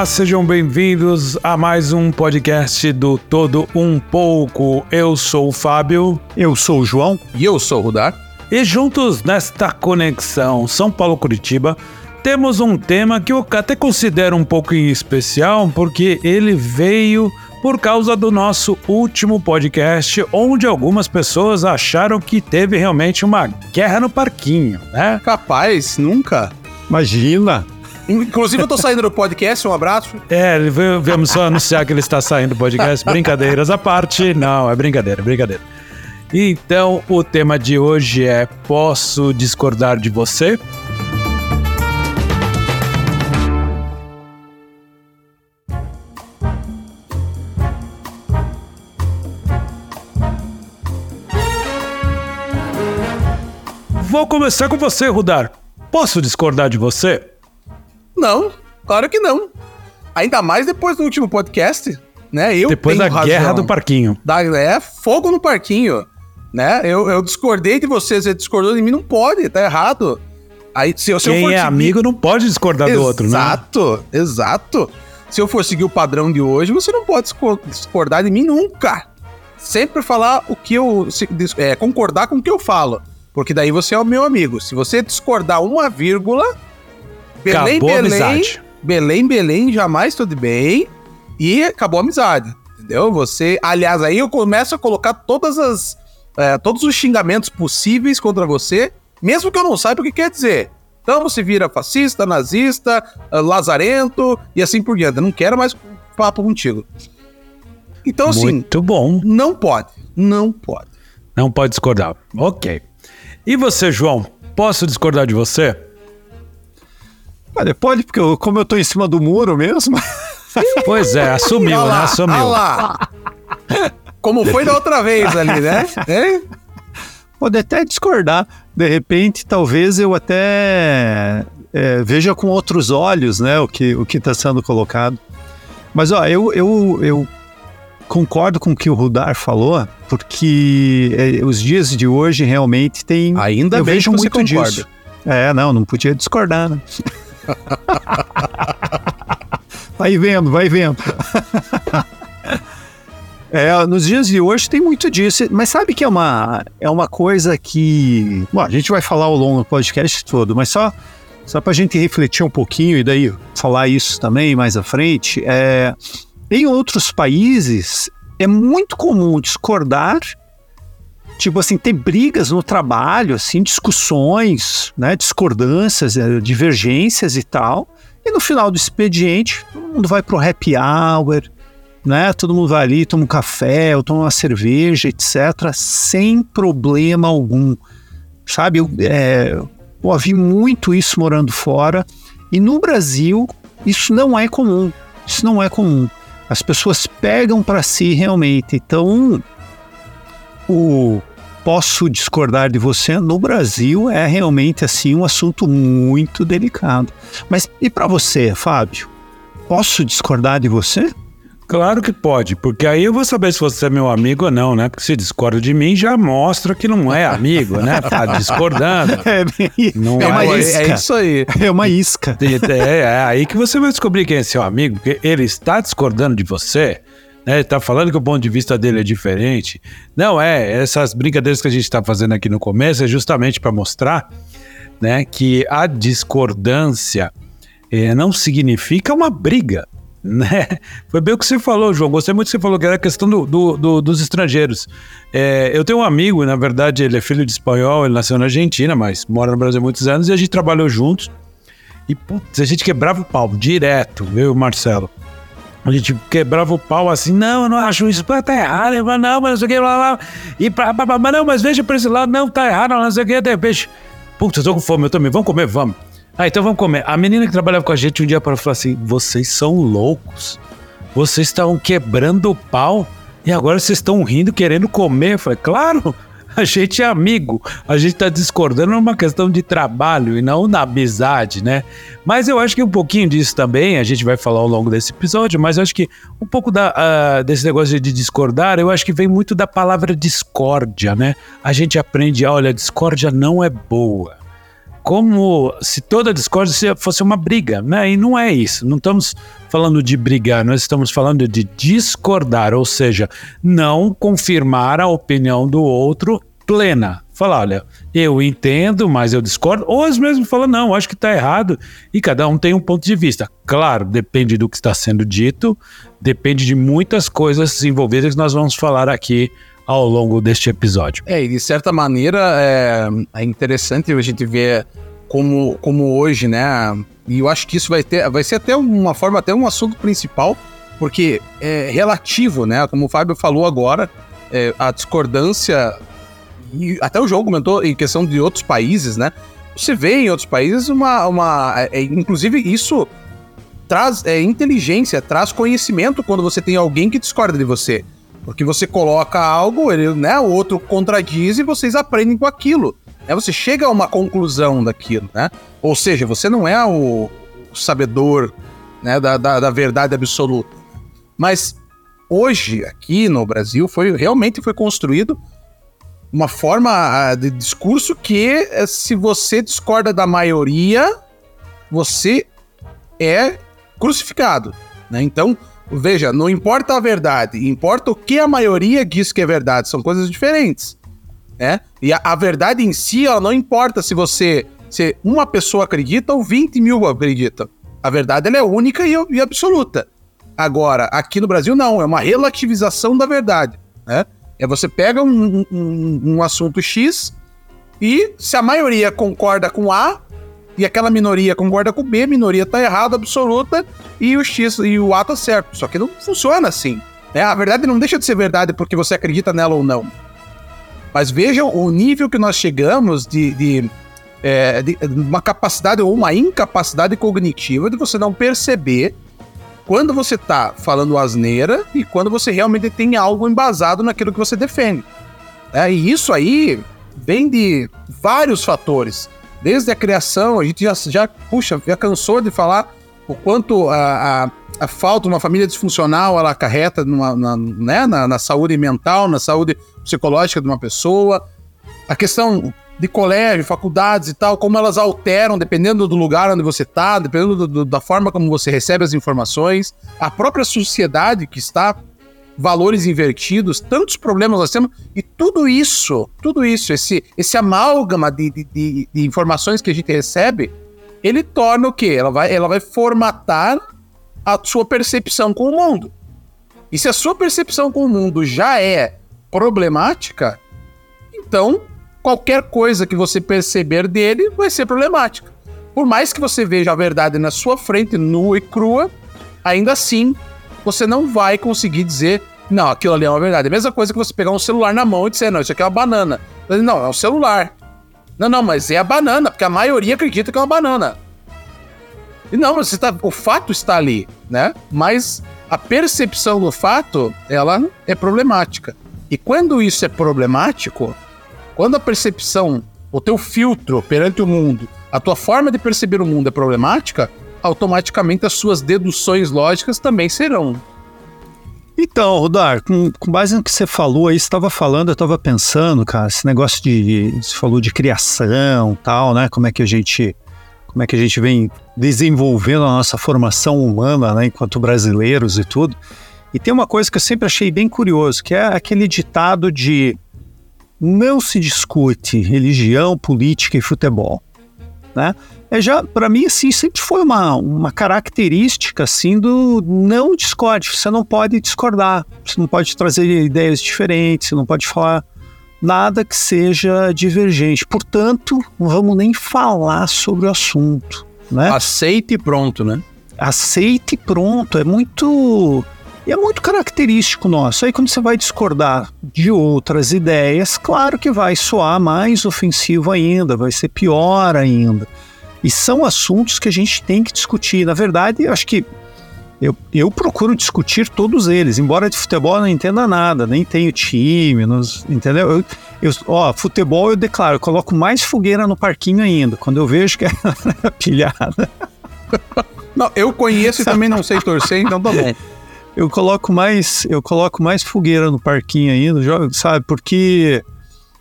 Olá, sejam bem-vindos a mais um podcast do Todo Um Pouco. Eu sou o Fábio. Eu sou o João. E eu sou o Rudar. E juntos nesta conexão São Paulo-Curitiba, temos um tema que eu até considero um pouco especial, porque ele veio por causa do nosso último podcast, onde algumas pessoas acharam que teve realmente uma guerra no parquinho, né? Capaz, nunca. Imagina. Inclusive, eu tô saindo do podcast, um abraço. É, vamos só anunciar que ele está saindo do podcast. Brincadeiras à parte. Não, é brincadeira, é brincadeira. Então, o tema de hoje é: Posso discordar de você? Vou começar com você, Rudar. Posso discordar de você? Não, claro que não. Ainda mais depois do último podcast, né? Eu depois da razão. guerra do parquinho. Da, é, fogo no parquinho, né? Eu, eu discordei de você, você discordou de mim, não pode, tá errado. Aí, se, se Quem é seguir... amigo não pode discordar exato, do outro, né? Exato, exato. Se eu for seguir o padrão de hoje, você não pode discordar de mim nunca. Sempre falar o que eu. É, concordar com o que eu falo. Porque daí você é o meu amigo. Se você discordar uma vírgula, Belém, acabou Belém, amizade. Belém, Belém, jamais tudo bem. E acabou a amizade. Entendeu? Você. Aliás, aí eu começo a colocar todas as. É, todos os xingamentos possíveis contra você, mesmo que eu não saiba o que quer dizer. Então você vira fascista, nazista, uh, lazarento e assim por diante. Eu não quero mais papo contigo. Então, assim. Muito bom. Não pode. Não pode. Não pode discordar. Ok. E você, João? Posso discordar de você? Olha, pode, porque eu, como eu tô em cima do muro mesmo. Pois é, assumiu, olha né? Lá, assumiu. lá. Como foi da outra vez ali, né? É? Pode até discordar. De repente, talvez eu até é, veja com outros olhos, né, o que o está sendo colocado. Mas ó, eu, eu, eu concordo com o que o Rudar falou, porque é, os dias de hoje realmente tem. Ainda eu bem vejo muito concorda. disso. É, não, não podia discordar, né? vai vendo, vai vendo. É, nos dias de hoje tem muito disso, mas sabe que é uma, é uma coisa que. Bom, a gente vai falar ao longo do podcast todo, mas só, só para a gente refletir um pouquinho e daí falar isso também mais à frente. É, em outros países é muito comum discordar tipo assim, ter brigas no trabalho, assim, discussões, né, discordâncias, eh, divergências e tal. E no final do expediente, todo mundo vai pro happy hour, né? Todo mundo vai ali, toma um café, ou toma uma cerveja, etc., sem problema algum. Sabe, eu, é, eu vi muito isso morando fora. E no Brasil, isso não é comum. Isso não é comum. As pessoas pegam para si realmente. Então, o posso discordar de você, no Brasil é realmente assim um assunto muito delicado. Mas e para você, Fábio? Posso discordar de você? Claro que pode, porque aí eu vou saber se você é meu amigo ou não, né? Porque se discorda de mim, já mostra que não é amigo, né? Tá discordando. É, não é, uma é, isca. É isso aí. É uma isca. É, é aí que você vai descobrir quem é seu amigo, porque ele está discordando de você né? Tá falando que o ponto de vista dele é diferente. Não é, essas brincadeiras que a gente está fazendo aqui no começo é justamente para mostrar, né, que a discordância é, não significa uma briga. Né? Foi bem o que você falou, João. Gostei muito que você falou que era a questão do, do, do, dos estrangeiros. É, eu tenho um amigo, na verdade, ele é filho de espanhol, ele nasceu na Argentina, mas mora no Brasil há muitos anos, e a gente trabalhou juntos. E putz, a gente quebrava o pau direto, eu e o Marcelo. A gente quebrava o pau assim, não, eu não acho isso, tá errado, eu, não, mas não sei o que, blá, blá, e blá, blá, blá, não, mas veja pra esse lado, não, tá errado, não sei o que, de repente, putz, eu tô com fome, eu também, vamos comer, vamos. Ah, então vamos comer. A menina que trabalhava com a gente um dia para falar assim, vocês são loucos, vocês estavam quebrando o pau e agora vocês estão rindo, querendo comer. Eu falei, claro, a gente é amigo, a gente está discordando numa questão de trabalho e não na amizade, né? Mas eu acho que um pouquinho disso também, a gente vai falar ao longo desse episódio, mas eu acho que um pouco da, uh, desse negócio de discordar, eu acho que vem muito da palavra discórdia, né? A gente aprende, olha, discórdia não é boa. Como se toda discórdia fosse uma briga, né? E não é isso. Não estamos falando de brigar, nós estamos falando de discordar, ou seja, não confirmar a opinião do outro plena. Falar, olha, eu entendo, mas eu discordo. Ou às vezes falam, não, acho que está errado. E cada um tem um ponto de vista. Claro, depende do que está sendo dito, depende de muitas coisas envolvidas que nós vamos falar aqui ao longo deste episódio. É, e de certa maneira é, é interessante a gente ver como, como hoje, né? E eu acho que isso vai ter, vai ser até uma forma, até um assunto principal, porque é relativo, né? Como o Fábio falou agora, é, a discordância e até o jogo comentou em questão de outros países, né? Você vê em outros países uma, uma é, é inclusive isso traz é, inteligência, traz conhecimento quando você tem alguém que discorda de você. Porque você coloca algo, ele, né, o outro contradiz e vocês aprendem com aquilo. Né? Você chega a uma conclusão daquilo, né? Ou seja, você não é o, o sabedor né, da, da, da, verdade absoluta. Mas hoje, aqui no Brasil, foi realmente foi construído uma forma ah, de discurso que, eh, se você discorda da maioria, você é crucificado. Né? Então, Veja, não importa a verdade, importa o que a maioria diz que é verdade, são coisas diferentes. Né? E a, a verdade em si, ela não importa se você. Se uma pessoa acredita ou 20 mil acreditam. A verdade ela é única e, e absoluta. Agora, aqui no Brasil, não, é uma relativização da verdade. Né? É você pega um, um, um assunto X e se a maioria concorda com A, e aquela minoria concorda com B, a minoria tá errada, absoluta, e o X e o A tá certo. Só que não funciona assim. Né? A verdade não deixa de ser verdade porque você acredita nela ou não. Mas vejam o nível que nós chegamos de, de, é, de uma capacidade ou uma incapacidade cognitiva de você não perceber quando você tá falando asneira e quando você realmente tem algo embasado naquilo que você defende. É, e isso aí vem de vários fatores. Desde a criação, a gente já, já puxa, já cansou de falar o quanto a, a, a falta de uma família disfuncional ela acarreta numa, na, né, na, na saúde mental, na saúde psicológica de uma pessoa. A questão de colégio, faculdades e tal, como elas alteram dependendo do lugar onde você está, dependendo do, do, da forma como você recebe as informações, a própria sociedade que está valores invertidos, tantos problemas nós temos, e tudo isso, tudo isso, esse, esse amálgama de, de, de, de informações que a gente recebe, ele torna o quê? Ela vai, ela vai formatar a sua percepção com o mundo. E se a sua percepção com o mundo já é problemática, então qualquer coisa que você perceber dele vai ser problemática. Por mais que você veja a verdade na sua frente, nua e crua, ainda assim você não vai conseguir dizer, não, aquilo ali é uma verdade. É a mesma coisa que você pegar um celular na mão e dizer, não, isso aqui é uma banana. Não, é um celular. Não, não, mas é a banana, porque a maioria acredita que é uma banana. E não, você tá, o fato está ali, né? Mas a percepção do fato, ela é problemática. E quando isso é problemático, quando a percepção, o teu filtro perante o mundo, a tua forma de perceber o mundo é problemática, automaticamente as suas deduções lógicas também serão. Então, Rodar, com, com, base no que você falou aí, estava falando, eu estava pensando, cara, esse negócio de. Você falou de criação tal, né? Como é que a gente. Como é que a gente vem desenvolvendo a nossa formação humana, né, enquanto brasileiros e tudo. E tem uma coisa que eu sempre achei bem curioso, que é aquele ditado de não se discute religião, política e futebol, né? É já para mim assim sempre foi uma, uma característica assim do não discorde. Você não pode discordar, você não pode trazer ideias diferentes, você não pode falar nada que seja divergente. Portanto, não vamos nem falar sobre o assunto, né? Aceite e pronto, né? Aceite e pronto. É muito é muito característico nosso. Aí quando você vai discordar de outras ideias, claro que vai soar mais ofensivo ainda, vai ser pior ainda. E são assuntos que a gente tem que discutir. Na verdade, eu acho que eu, eu procuro discutir todos eles, embora de futebol eu não entenda nada, nem tenho time, nos, entendeu? Eu, eu, ó, futebol eu declaro, eu coloco mais fogueira no parquinho ainda, quando eu vejo que é pilhada. Não, eu conheço e também não sei torcer, então tá bom. Eu coloco mais, eu coloco mais fogueira no parquinho ainda, sabe? Porque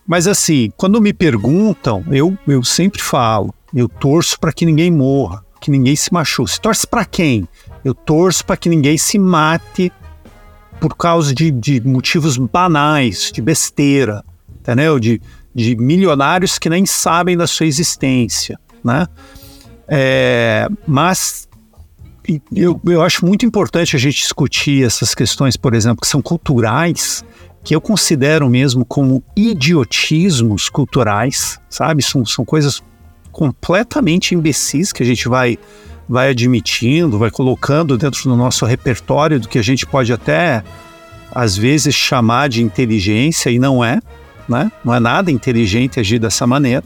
mas assim, quando me perguntam, eu, eu sempre falo, Eu torço para que ninguém morra, que ninguém se machuque. Você torce para quem? Eu torço para que ninguém se mate por causa de, de motivos banais, de besteira, entendeu? De, de milionários que nem sabem da sua existência, né? É, mas eu, eu acho muito importante a gente discutir essas questões, por exemplo, que são culturais, que eu considero mesmo como idiotismos culturais, sabe? São, são coisas completamente imbecis que a gente vai, vai admitindo, vai colocando dentro do nosso repertório do que a gente pode até, às vezes, chamar de inteligência e não é, né? Não é nada inteligente agir dessa maneira.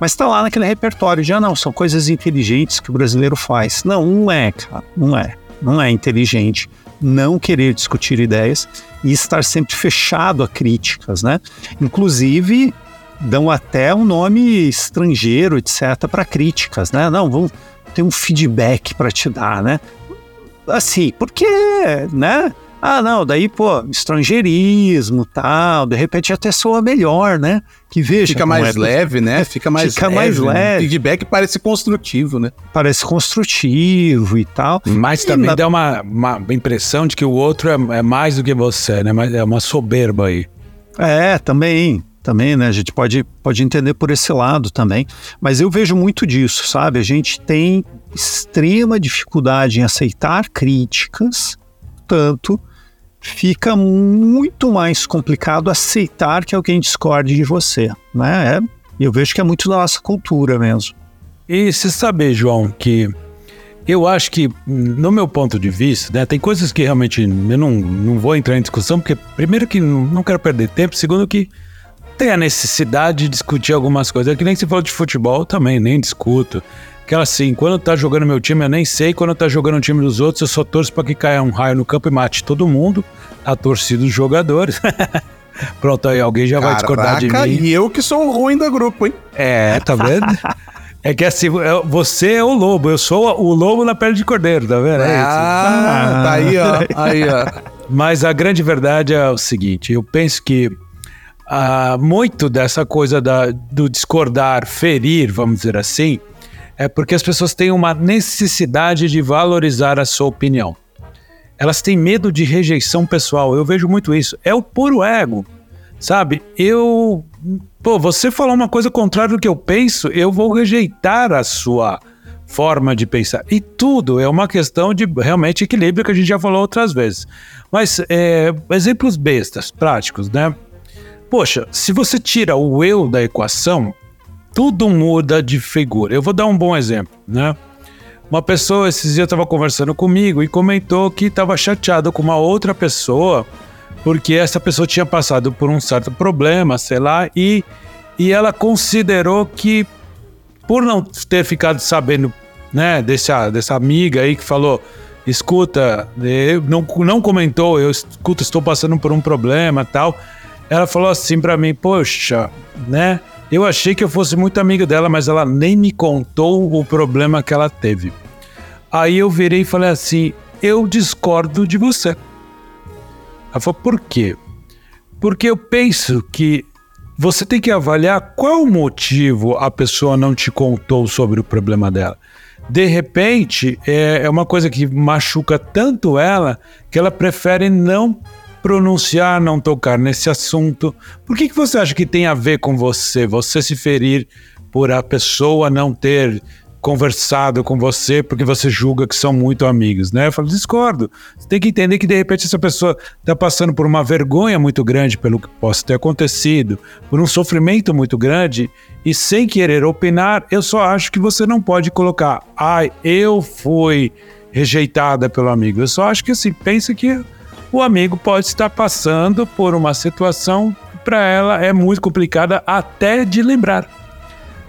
Mas está lá naquele repertório de, ah, não, são coisas inteligentes que o brasileiro faz. Não, não é, cara, não é. Não é inteligente não querer discutir ideias e estar sempre fechado a críticas, né? Inclusive, dão até um nome estrangeiro, etc., para críticas, né? Não, vamos ter um feedback para te dar, né? Assim, porque, né? Ah, não, daí, pô, estrangeirismo tal, de repente até soa melhor, né? Que veja. Fica mais é, leve, né? Fica mais fica leve. mais leve. Feedback parece construtivo, né? Parece construtivo e tal. Mas também na... dá uma, uma impressão de que o outro é, é mais do que você, né? Mas é uma soberba aí. É, também também, né? A gente pode, pode entender por esse lado também. Mas eu vejo muito disso, sabe? A gente tem extrema dificuldade em aceitar críticas, tanto fica muito mais complicado aceitar que alguém discorde de você, né? É, eu vejo que é muito da nossa cultura mesmo. E você sabe, João, que eu acho que, no meu ponto de vista, né, tem coisas que realmente eu não, não vou entrar em discussão, porque, primeiro, que não quero perder tempo, segundo, que tem a necessidade de discutir algumas coisas. É que nem se falou de futebol também, nem discuto. Aquela assim, quando tá jogando meu time eu nem sei, quando tá jogando o time dos outros eu só torço para que caia um raio no campo e mate todo mundo, a torcida dos jogadores. Pronto, aí alguém já Caraca, vai discordar de mim. E eu que sou o ruim do grupo, hein? É, tá vendo? É que assim, você é o lobo, eu sou o lobo na pele de cordeiro, tá vendo? É ah, tá aí, ó. Aí, ó. Mas a grande verdade é o seguinte: eu penso que ah, muito dessa coisa da, do discordar, ferir, vamos dizer assim, é porque as pessoas têm uma necessidade de valorizar a sua opinião. Elas têm medo de rejeição pessoal. Eu vejo muito isso. É o puro ego. Sabe? Eu. Pô, você falou uma coisa contrária do que eu penso, eu vou rejeitar a sua forma de pensar. E tudo é uma questão de realmente equilíbrio que a gente já falou outras vezes. Mas é, exemplos bestas, práticos, né? Poxa, se você tira o eu da equação, tudo muda de figura. Eu vou dar um bom exemplo, né? Uma pessoa esses dias estava conversando comigo e comentou que estava chateado com uma outra pessoa porque essa pessoa tinha passado por um certo problema, sei lá, e, e ela considerou que por não ter ficado sabendo, né, dessa, dessa amiga aí que falou, escuta, não, não comentou, eu escuta, estou passando por um problema tal. Ela falou assim para mim, poxa, né? Eu achei que eu fosse muito amigo dela, mas ela nem me contou o problema que ela teve. Aí eu virei e falei assim: eu discordo de você. Ela falou: por quê? Porque eu penso que você tem que avaliar qual motivo a pessoa não te contou sobre o problema dela. De repente, é, é uma coisa que machuca tanto ela que ela prefere não pronunciar, não tocar nesse assunto. Por que, que você acha que tem a ver com você? Você se ferir por a pessoa não ter conversado com você porque você julga que são muito amigos, né? Eu falo, discordo. Você tem que entender que de repente essa pessoa está passando por uma vergonha muito grande pelo que possa ter acontecido, por um sofrimento muito grande e sem querer opinar, eu só acho que você não pode colocar, ai, eu fui rejeitada pelo amigo. Eu só acho que assim, pensa que o amigo pode estar passando por uma situação que para ela é muito complicada até de lembrar.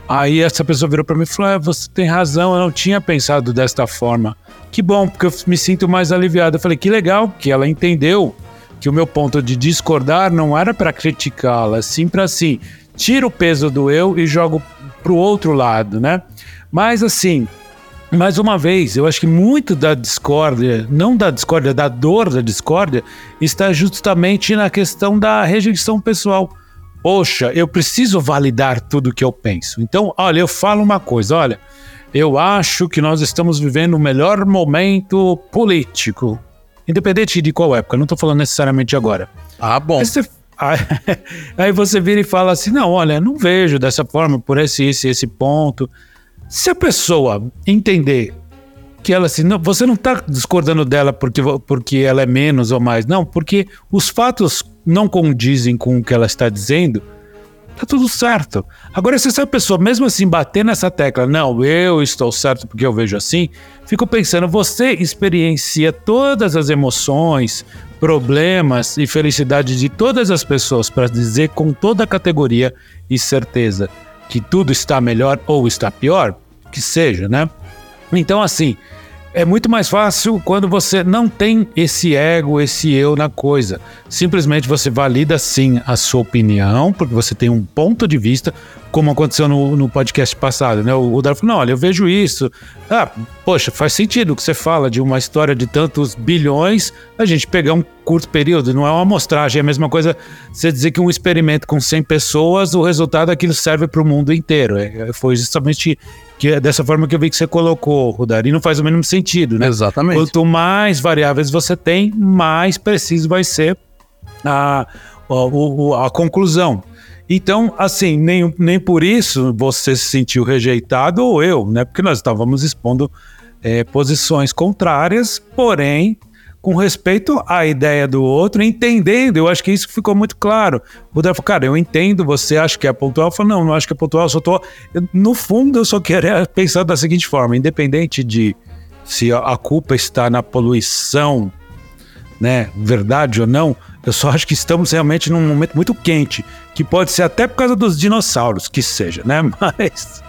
Aí essa pessoa virou para mim e falou: é, Você tem razão, eu não tinha pensado desta forma. Que bom, porque eu me sinto mais aliviado. Eu falei: Que legal que ela entendeu que o meu ponto de discordar não era para criticá-la, sim para assim, tira o peso do eu e jogo pro outro lado, né? Mas assim, mais uma vez, eu acho que muito da discórdia, não da discórdia, da dor da discórdia, está justamente na questão da rejeição pessoal. poxa, eu preciso validar tudo que eu penso. Então, olha, eu falo uma coisa, olha, eu acho que nós estamos vivendo o melhor momento político, independente de qual época, não estou falando necessariamente agora. Ah, bom. Aí você, aí você vira e fala assim: não, olha, não vejo dessa forma, por esse, esse, esse ponto. Se a pessoa entender que ela assim, não, você não está discordando dela porque, porque ela é menos ou mais, não, porque os fatos não condizem com o que ela está dizendo, tá tudo certo. Agora, se essa pessoa, mesmo assim, bater nessa tecla, não, eu estou certo porque eu vejo assim, fico pensando, você experiencia todas as emoções, problemas e felicidade de todas as pessoas para dizer com toda a categoria e certeza que tudo está melhor ou está pior, que seja, né? Então, assim, é muito mais fácil quando você não tem esse ego, esse eu na coisa. Simplesmente você valida sim a sua opinião, porque você tem um ponto de vista, como aconteceu no, no podcast passado, né? O, o falou: não, olha, eu vejo isso. Ah, poxa, faz sentido o que você fala de uma história de tantos bilhões, a gente pegar um curto período, não é uma amostragem, é a mesma coisa você dizer que um experimento com 100 pessoas, o resultado daquilo serve para o mundo inteiro. É, foi justamente que é dessa forma que eu vi que você colocou, Rodari, não faz o mínimo sentido, né? Exatamente. Quanto mais variáveis você tem, mais preciso vai ser a, a, a conclusão. Então, assim, nem, nem por isso você se sentiu rejeitado ou eu, né? Porque nós estávamos expondo é, posições contrárias, porém com respeito à ideia do outro, entendendo. Eu acho que isso ficou muito claro. O Débora falou, cara, eu entendo, você acha que é pontual. Eu falei, não, não acho que é pontual, eu só tô. No fundo, eu só queria pensar da seguinte forma: independente de se a culpa está na poluição, né, verdade ou não, eu só acho que estamos realmente num momento muito quente, que pode ser até por causa dos dinossauros, que seja, né? Mas.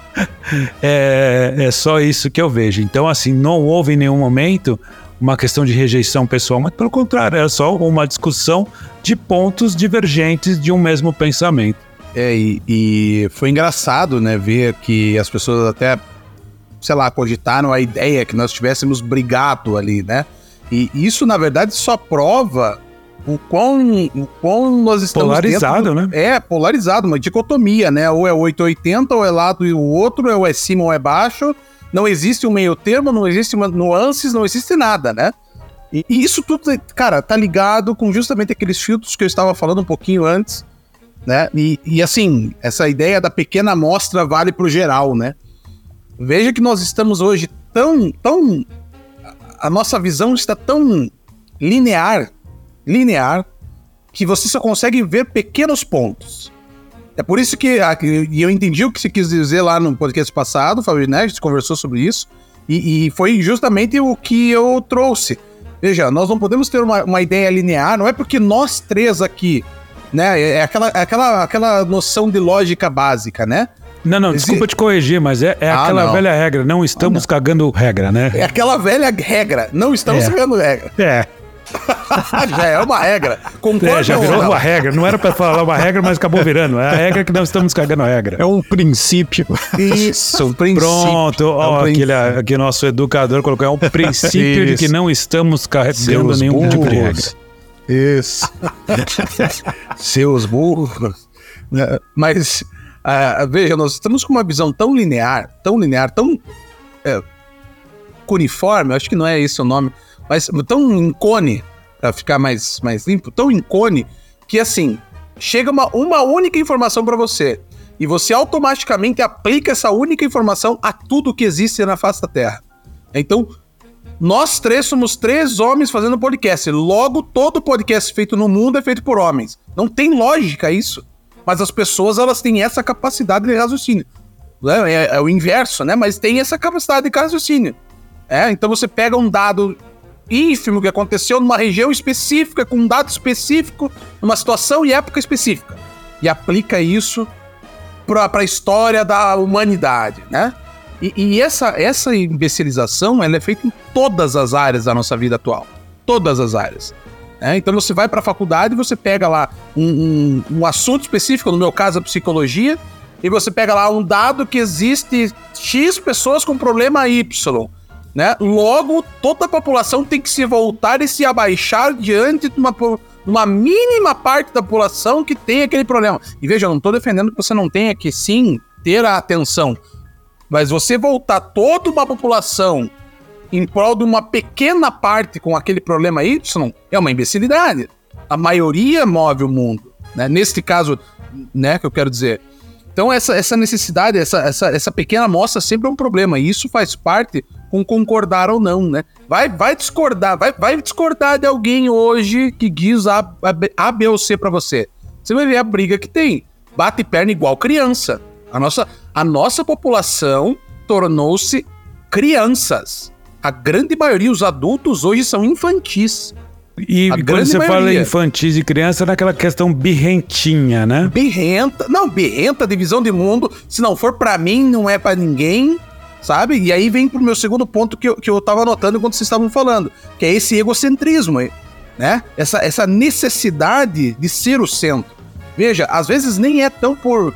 É, é só isso que eu vejo. Então, assim, não houve em nenhum momento uma questão de rejeição pessoal, mas pelo contrário, era só uma discussão de pontos divergentes de um mesmo pensamento. É, e, e foi engraçado, né, ver que as pessoas até, sei lá, cogitaram a ideia que nós tivéssemos brigado ali, né? E isso, na verdade, só prova o quão, o quão nós estamos. Polarizado, dentro, né? É, polarizado, uma dicotomia, né? Ou é 880, ou é lado e o outro, ou é cima ou é baixo não existe um meio termo, não existe nuances, não existe nada, né? E, e, isso tudo, cara, tá ligado com justamente aqueles filtros que eu estava falando um pouquinho antes, né? E, e assim, essa ideia da pequena amostra vale pro geral, né? Veja que nós estamos hoje tão, tão. A nossa visão está tão linear, linear, que você só consegue ver pequenos pontos. É por isso que e eu entendi o que você quis dizer lá no podcast passado, Fabio né? A gente conversou sobre isso. E, e, foi justamente o que eu trouxe. Veja, nós não podemos ter uma, uma ideia linear, não é porque nós três aqui, né? É, é aquela, é aquela, aquela noção de lógica básica, né? Não, não, desculpa te corrigir, mas é, é ah, aquela não. velha regra, não estamos ah, não. cagando regra, né? É aquela velha regra, não estamos é. cagando regra. É. já é uma regra. Concorda é, já virou uma regra. Não era para falar uma regra, mas acabou virando. É a regra que nós estamos cagando a regra. É um princípio. Isso, um princípio. Pronto, ó, é um aquele, aquele nosso educador colocou, é um princípio de que não estamos carregando nenhum burros. tipo de regra. Isso. Seus burros. É, mas, uh, veja, nós estamos com uma visão tão linear, tão linear, tão é, cuniforme, acho que não é esse o nome, mas tão em cone, para ficar mais, mais limpo, tão em cone, que assim, chega uma, uma única informação para você. E você automaticamente aplica essa única informação a tudo que existe na face da Terra. Então, nós três somos três homens fazendo podcast. Logo, todo podcast feito no mundo é feito por homens. Não tem lógica isso. Mas as pessoas elas têm essa capacidade de raciocínio. É, é, é o inverso, né? Mas tem essa capacidade de raciocínio. É, então você pega um dado ínfimo que aconteceu numa região específica, com um dado específico, numa situação e época específica. E aplica isso para a história da humanidade, né? E, e, essa, essa imbecilização ela é feita em todas as áreas da nossa vida atual. Todas as áreas. Né? Então você vai para a faculdade você pega lá um, um, um assunto específico, no meu caso a psicologia, e você pega lá um dado que existe X pessoas com problema Y né? Logo, toda a população tem que se voltar e se abaixar diante de uma, numa mínima parte da população que tem aquele problema. E veja, eu não estou defendendo que você não tenha que sim ter a atenção, mas você voltar toda uma população em prol de uma pequena parte com aquele problema Y é uma imbecilidade. A maioria move o mundo, né? Neste caso, né, que eu quero dizer. Então essa, essa necessidade, essa, essa, essa pequena amostra sempre é um problema e isso faz parte com concordar ou não, né? Vai, vai discordar, vai, vai discordar de alguém hoje que diz A, a, a B ou C para você. Você vai ver a briga que tem. Bate perna igual criança. A nossa, a nossa população tornou-se crianças. A grande maioria, os adultos hoje são infantis. E a quando você maioria. fala infantis e criança, é naquela questão birrentinha, né? Birrenta. Não, birrenta, divisão de mundo. Se não for para mim, não é para ninguém sabe? E aí vem pro meu segundo ponto que eu, que eu tava anotando quando vocês estavam falando, que é esse egocentrismo, né? Essa, essa necessidade de ser o centro. Veja, às vezes nem é tão por.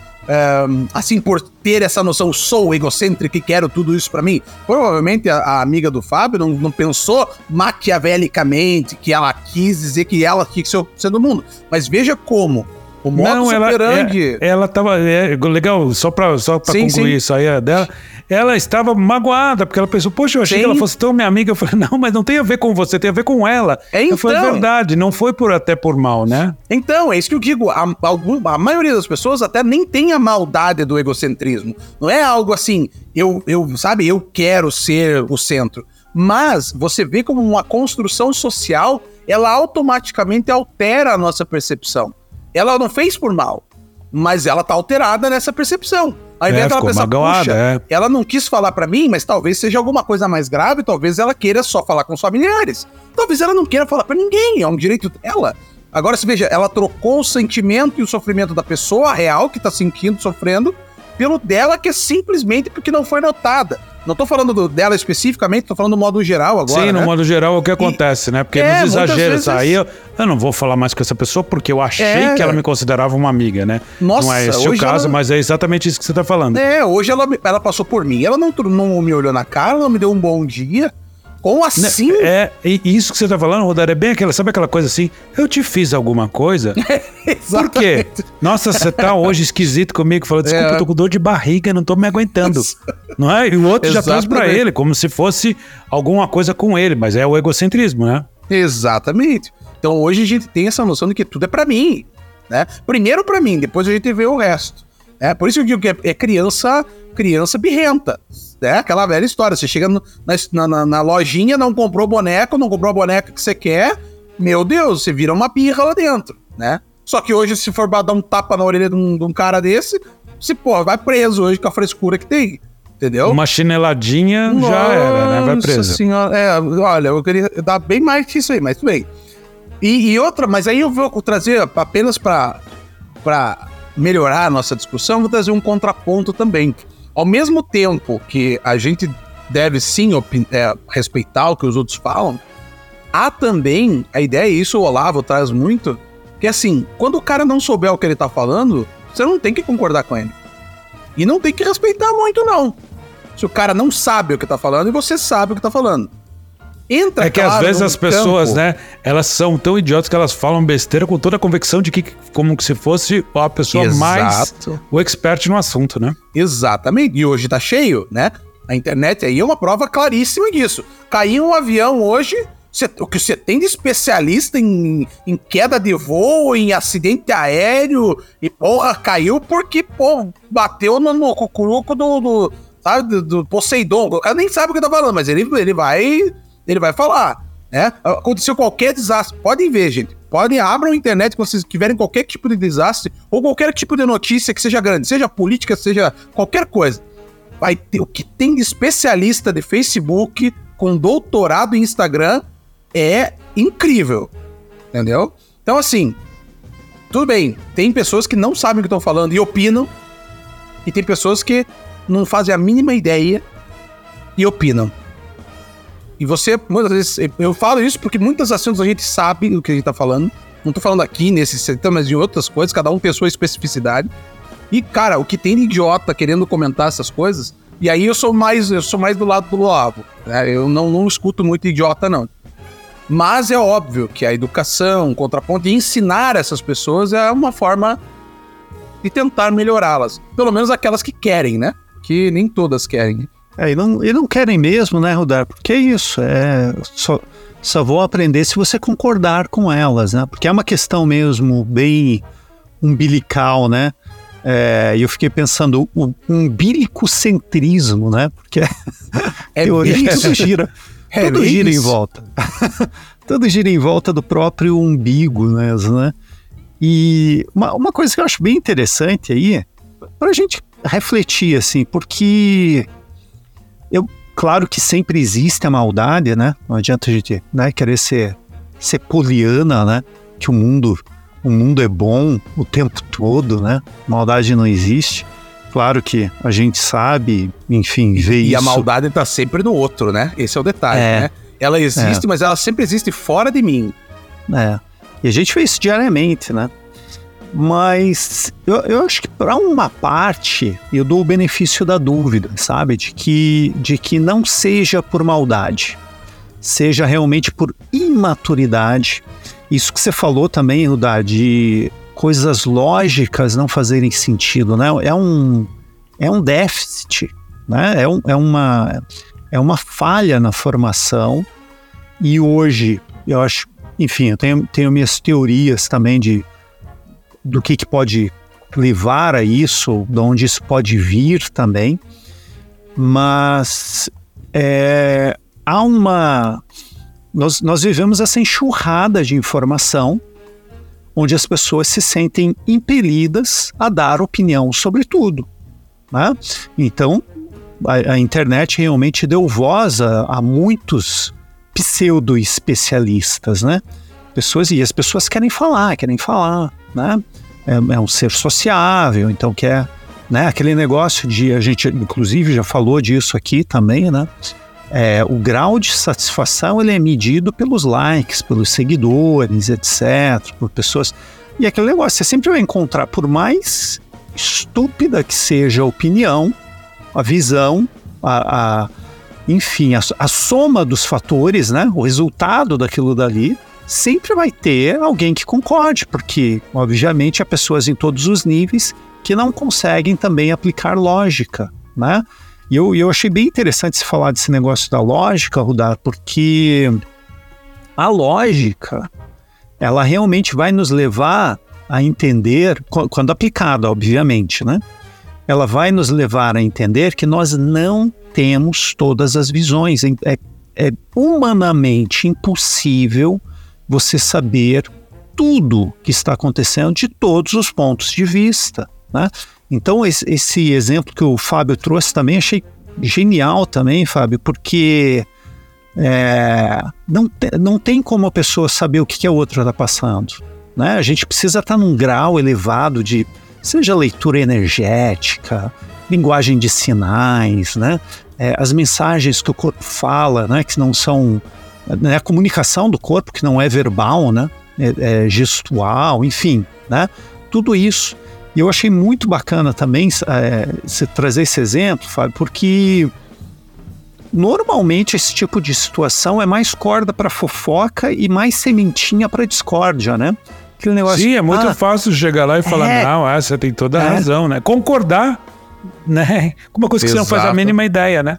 Um, assim, por ter essa noção, sou egocêntrico e quero tudo isso para mim. Provavelmente a, a, amiga do Fábio não, não, pensou maquiavelicamente que ela quis dizer que ela quis ser o centro do mundo. Mas veja como o modo não, ela, é, ela tava. É, legal, só pra, só pra sim, concluir sim. isso aí dela. Ela estava magoada, porque ela pensou, poxa, eu achei sim. que ela fosse tão minha amiga. Eu falei, não, mas não tem a ver com você, tem a ver com ela. É, então. Eu falei, é verdade, não foi por até por mal, né? Então, é isso que eu digo. A, a, a maioria das pessoas até nem tem a maldade do egocentrismo. Não é algo assim, eu, eu, sabe, eu quero ser o centro. Mas você vê como uma construção social, ela automaticamente altera a nossa percepção. Ela não fez por mal, mas ela tá alterada nessa percepção. Ao invés é, dela pensar, magoada, é. ela não quis falar para mim, mas talvez seja alguma coisa mais grave, talvez ela queira só falar com os familiares. Talvez ela não queira falar para ninguém, é um direito dela. Agora, se veja, ela trocou o sentimento e o sofrimento da pessoa real que tá sentindo, sofrendo, pelo dela que é simplesmente porque não foi notada. Não tô falando do, dela especificamente, tô falando do modo geral agora. Sim, né? no modo geral é o que acontece, e, né? Porque é, nos exageros vezes... aí eu, eu, não vou falar mais com essa pessoa porque eu achei é. que ela me considerava uma amiga, né? Nossa, não é esse o caso, ela... mas é exatamente isso que você tá falando. É, hoje ela, ela passou por mim, ela não, não me olhou na cara, não me deu um bom dia. Como né, assim? É, isso que você tá falando, Rodar, é bem aquela, sabe aquela coisa assim? Eu te fiz alguma coisa? Por quê? Nossa, você tá hoje esquisito comigo, falou, desculpa, é. eu tô com dor de barriga, não tô me aguentando. não é? E o outro já traz pra ele, como se fosse alguma coisa com ele, mas é o egocentrismo, né? Exatamente. Então hoje a gente tem essa noção de que tudo é para mim, né? Primeiro para mim, depois a gente vê o resto. É, por isso que eu digo que é, é criança, criança birrenta. É aquela velha história. Você chega no, na, na, na, lojinha, não comprou boneco, não comprou a boneca que você quer. Meu Deus, você vira uma birra lá dentro, né? Só que hoje, se for dar um tapa na orelha de um, de um cara desse, você, pô, vai preso hoje com a frescura que tem. Entendeu? Uma chineladinha Nossa já era, né? Vai preso. Senhora, é, olha, eu queria dar bem mais que isso aí, mas tudo bem. E, e outra, mas aí eu vou trazer apenas para melhorar a nossa discussão, vou trazer um contraponto também. Ao mesmo tempo que a gente deve sim é, respeitar o que os outros falam, há também, a ideia, e isso o Olavo traz muito, que assim, quando o cara não souber o que ele tá falando, você não tem que concordar com ele. E não tem que respeitar muito, não. Se o cara não sabe o que tá falando e você sabe o que tá falando. Entra, É que claro, às vezes as pessoas, campo. né, elas são tão idiotas que elas falam besteira com toda a convicção de que, como se fosse a pessoa Exato. mais o expert no assunto, né? Exatamente. E hoje tá cheio, né? A internet aí é uma prova claríssima disso. Caiu um avião hoje, cê, o que você tem de especialista em, em, queda de voo, em acidente aéreo, e porra, caiu porque, pô, bateu no, no cucuruco do, do, sabe, do, do Poseidon. O cara nem sabe o que tá falando, mas ele, ele vai ele vai falar. Né? Aconteceu qualquer desastre. Podem ver, gente. Podem, abram a internet quando vocês tiverem qualquer tipo de desastre ou qualquer tipo de notícia que seja grande, seja política, seja qualquer coisa. Vai ter o que tem de especialista de Facebook com doutorado em Instagram é incrível. Entendeu? Então, assim, tudo bem. Tem pessoas que não sabem o que estão falando e opinam, e tem pessoas que não fazem a mínima ideia e opinam. E você, muitas vezes, eu falo isso porque muitas assuntos a gente sabe o que a gente tá falando. Não tô falando aqui nesse setor, mas em outras coisas, cada um tem sua especificidade. E, cara, o que tem de idiota querendo comentar essas coisas, e aí eu sou mais, eu sou mais do lado do Loavo. Né? Eu não, não escuto muito idiota, não. Mas é óbvio que a educação, o contraponto e ensinar essas pessoas é uma forma de tentar melhorá-las. Pelo menos aquelas que querem, né? Que nem todas querem. É, e não, e não querem mesmo, né, Rudar? Porque é isso, é, só, só vou aprender se você concordar com elas, né? Porque é uma questão mesmo bem umbilical, né? É, e eu fiquei pensando, o umbilicocentrismo, né? Porque É teoria tudo gira, É tudo gira em volta. tudo gira em volta do próprio umbigo mesmo, né? E uma, uma coisa que eu acho bem interessante aí, para a gente refletir, assim, porque claro que sempre existe a maldade, né? Não adianta a gente né, querer ser, ser poliana, né? Que o mundo, o mundo é bom o tempo todo, né? Maldade não existe. Claro que a gente sabe, enfim, vê E isso. a maldade tá sempre no outro, né? Esse é o detalhe, É. né? Ela existe, mas ela sempre existe fora de mim. É. E a gente vê isso diariamente, né? Mas eu, eu acho que para uma parte eu dou o benefício da dúvida, sabe? De que, de que não seja por maldade, seja realmente por imaturidade. Isso que você falou também, Rudá, de coisas lógicas não fazerem sentido, né? É um, é um déficit, né? É, um, é, uma, é uma falha na formação. E hoje, eu acho, enfim, eu tenho, tenho minhas teorias também de do que, que pode levar a isso, de onde isso pode vir também, mas é, há uma. Nós, nós vivemos essa enxurrada de informação onde as pessoas se sentem impelidas a dar opinião sobre tudo. Né? Então, a, a internet realmente deu voz a, a muitos pseudo-especialistas, né? Pessoas, e as pessoas querem falar, querem falar, né? É, é um ser sociável, então quer, né? Aquele negócio de, a gente inclusive já falou disso aqui também, né? É, o grau de satisfação ele é medido pelos likes, pelos seguidores, etc., por pessoas. E aquele negócio, você sempre vai encontrar, por mais estúpida que seja a opinião, a visão, a, a enfim, a, a soma dos fatores, né, o resultado daquilo dali, sempre vai ter alguém que concorde, porque, obviamente, há pessoas em todos os níveis que não conseguem também aplicar lógica, né? E eu, eu achei bem interessante se falar desse negócio da lógica, Rudar, porque a lógica, ela realmente vai nos levar a entender, qu- quando aplicada, obviamente, né? Ela vai nos levar a entender que nós não temos todas as visões. É, é humanamente impossível você saber tudo que está acontecendo de todos os pontos de vista, né? Então, esse, exemplo que o Fábio trouxe também, achei genial também, Fábio, porque é, não, te, não tem como a pessoa saber o que, que a outra está passando. Né? A gente precisa estar num grau elevado de, seja leitura energética, linguagem de sinais, né? É, as mensagens que o corpo fala, né? que não são. Né? A comunicação do corpo, que não é verbal, né? é, é gestual, enfim, né? tudo isso. E eu achei muito bacana também é, você trazer esse exemplo, Fábio, porque normalmente esse tipo de situação é mais corda para fofoca e mais sementinha para discórdia, né? Aquele negócio, Sim, é muito ah, fácil chegar lá e falar, é, não, ah, você tem toda a é. razão, né? Concordar, né? Com uma coisa que Exato. você não faz a mínima ideia, né?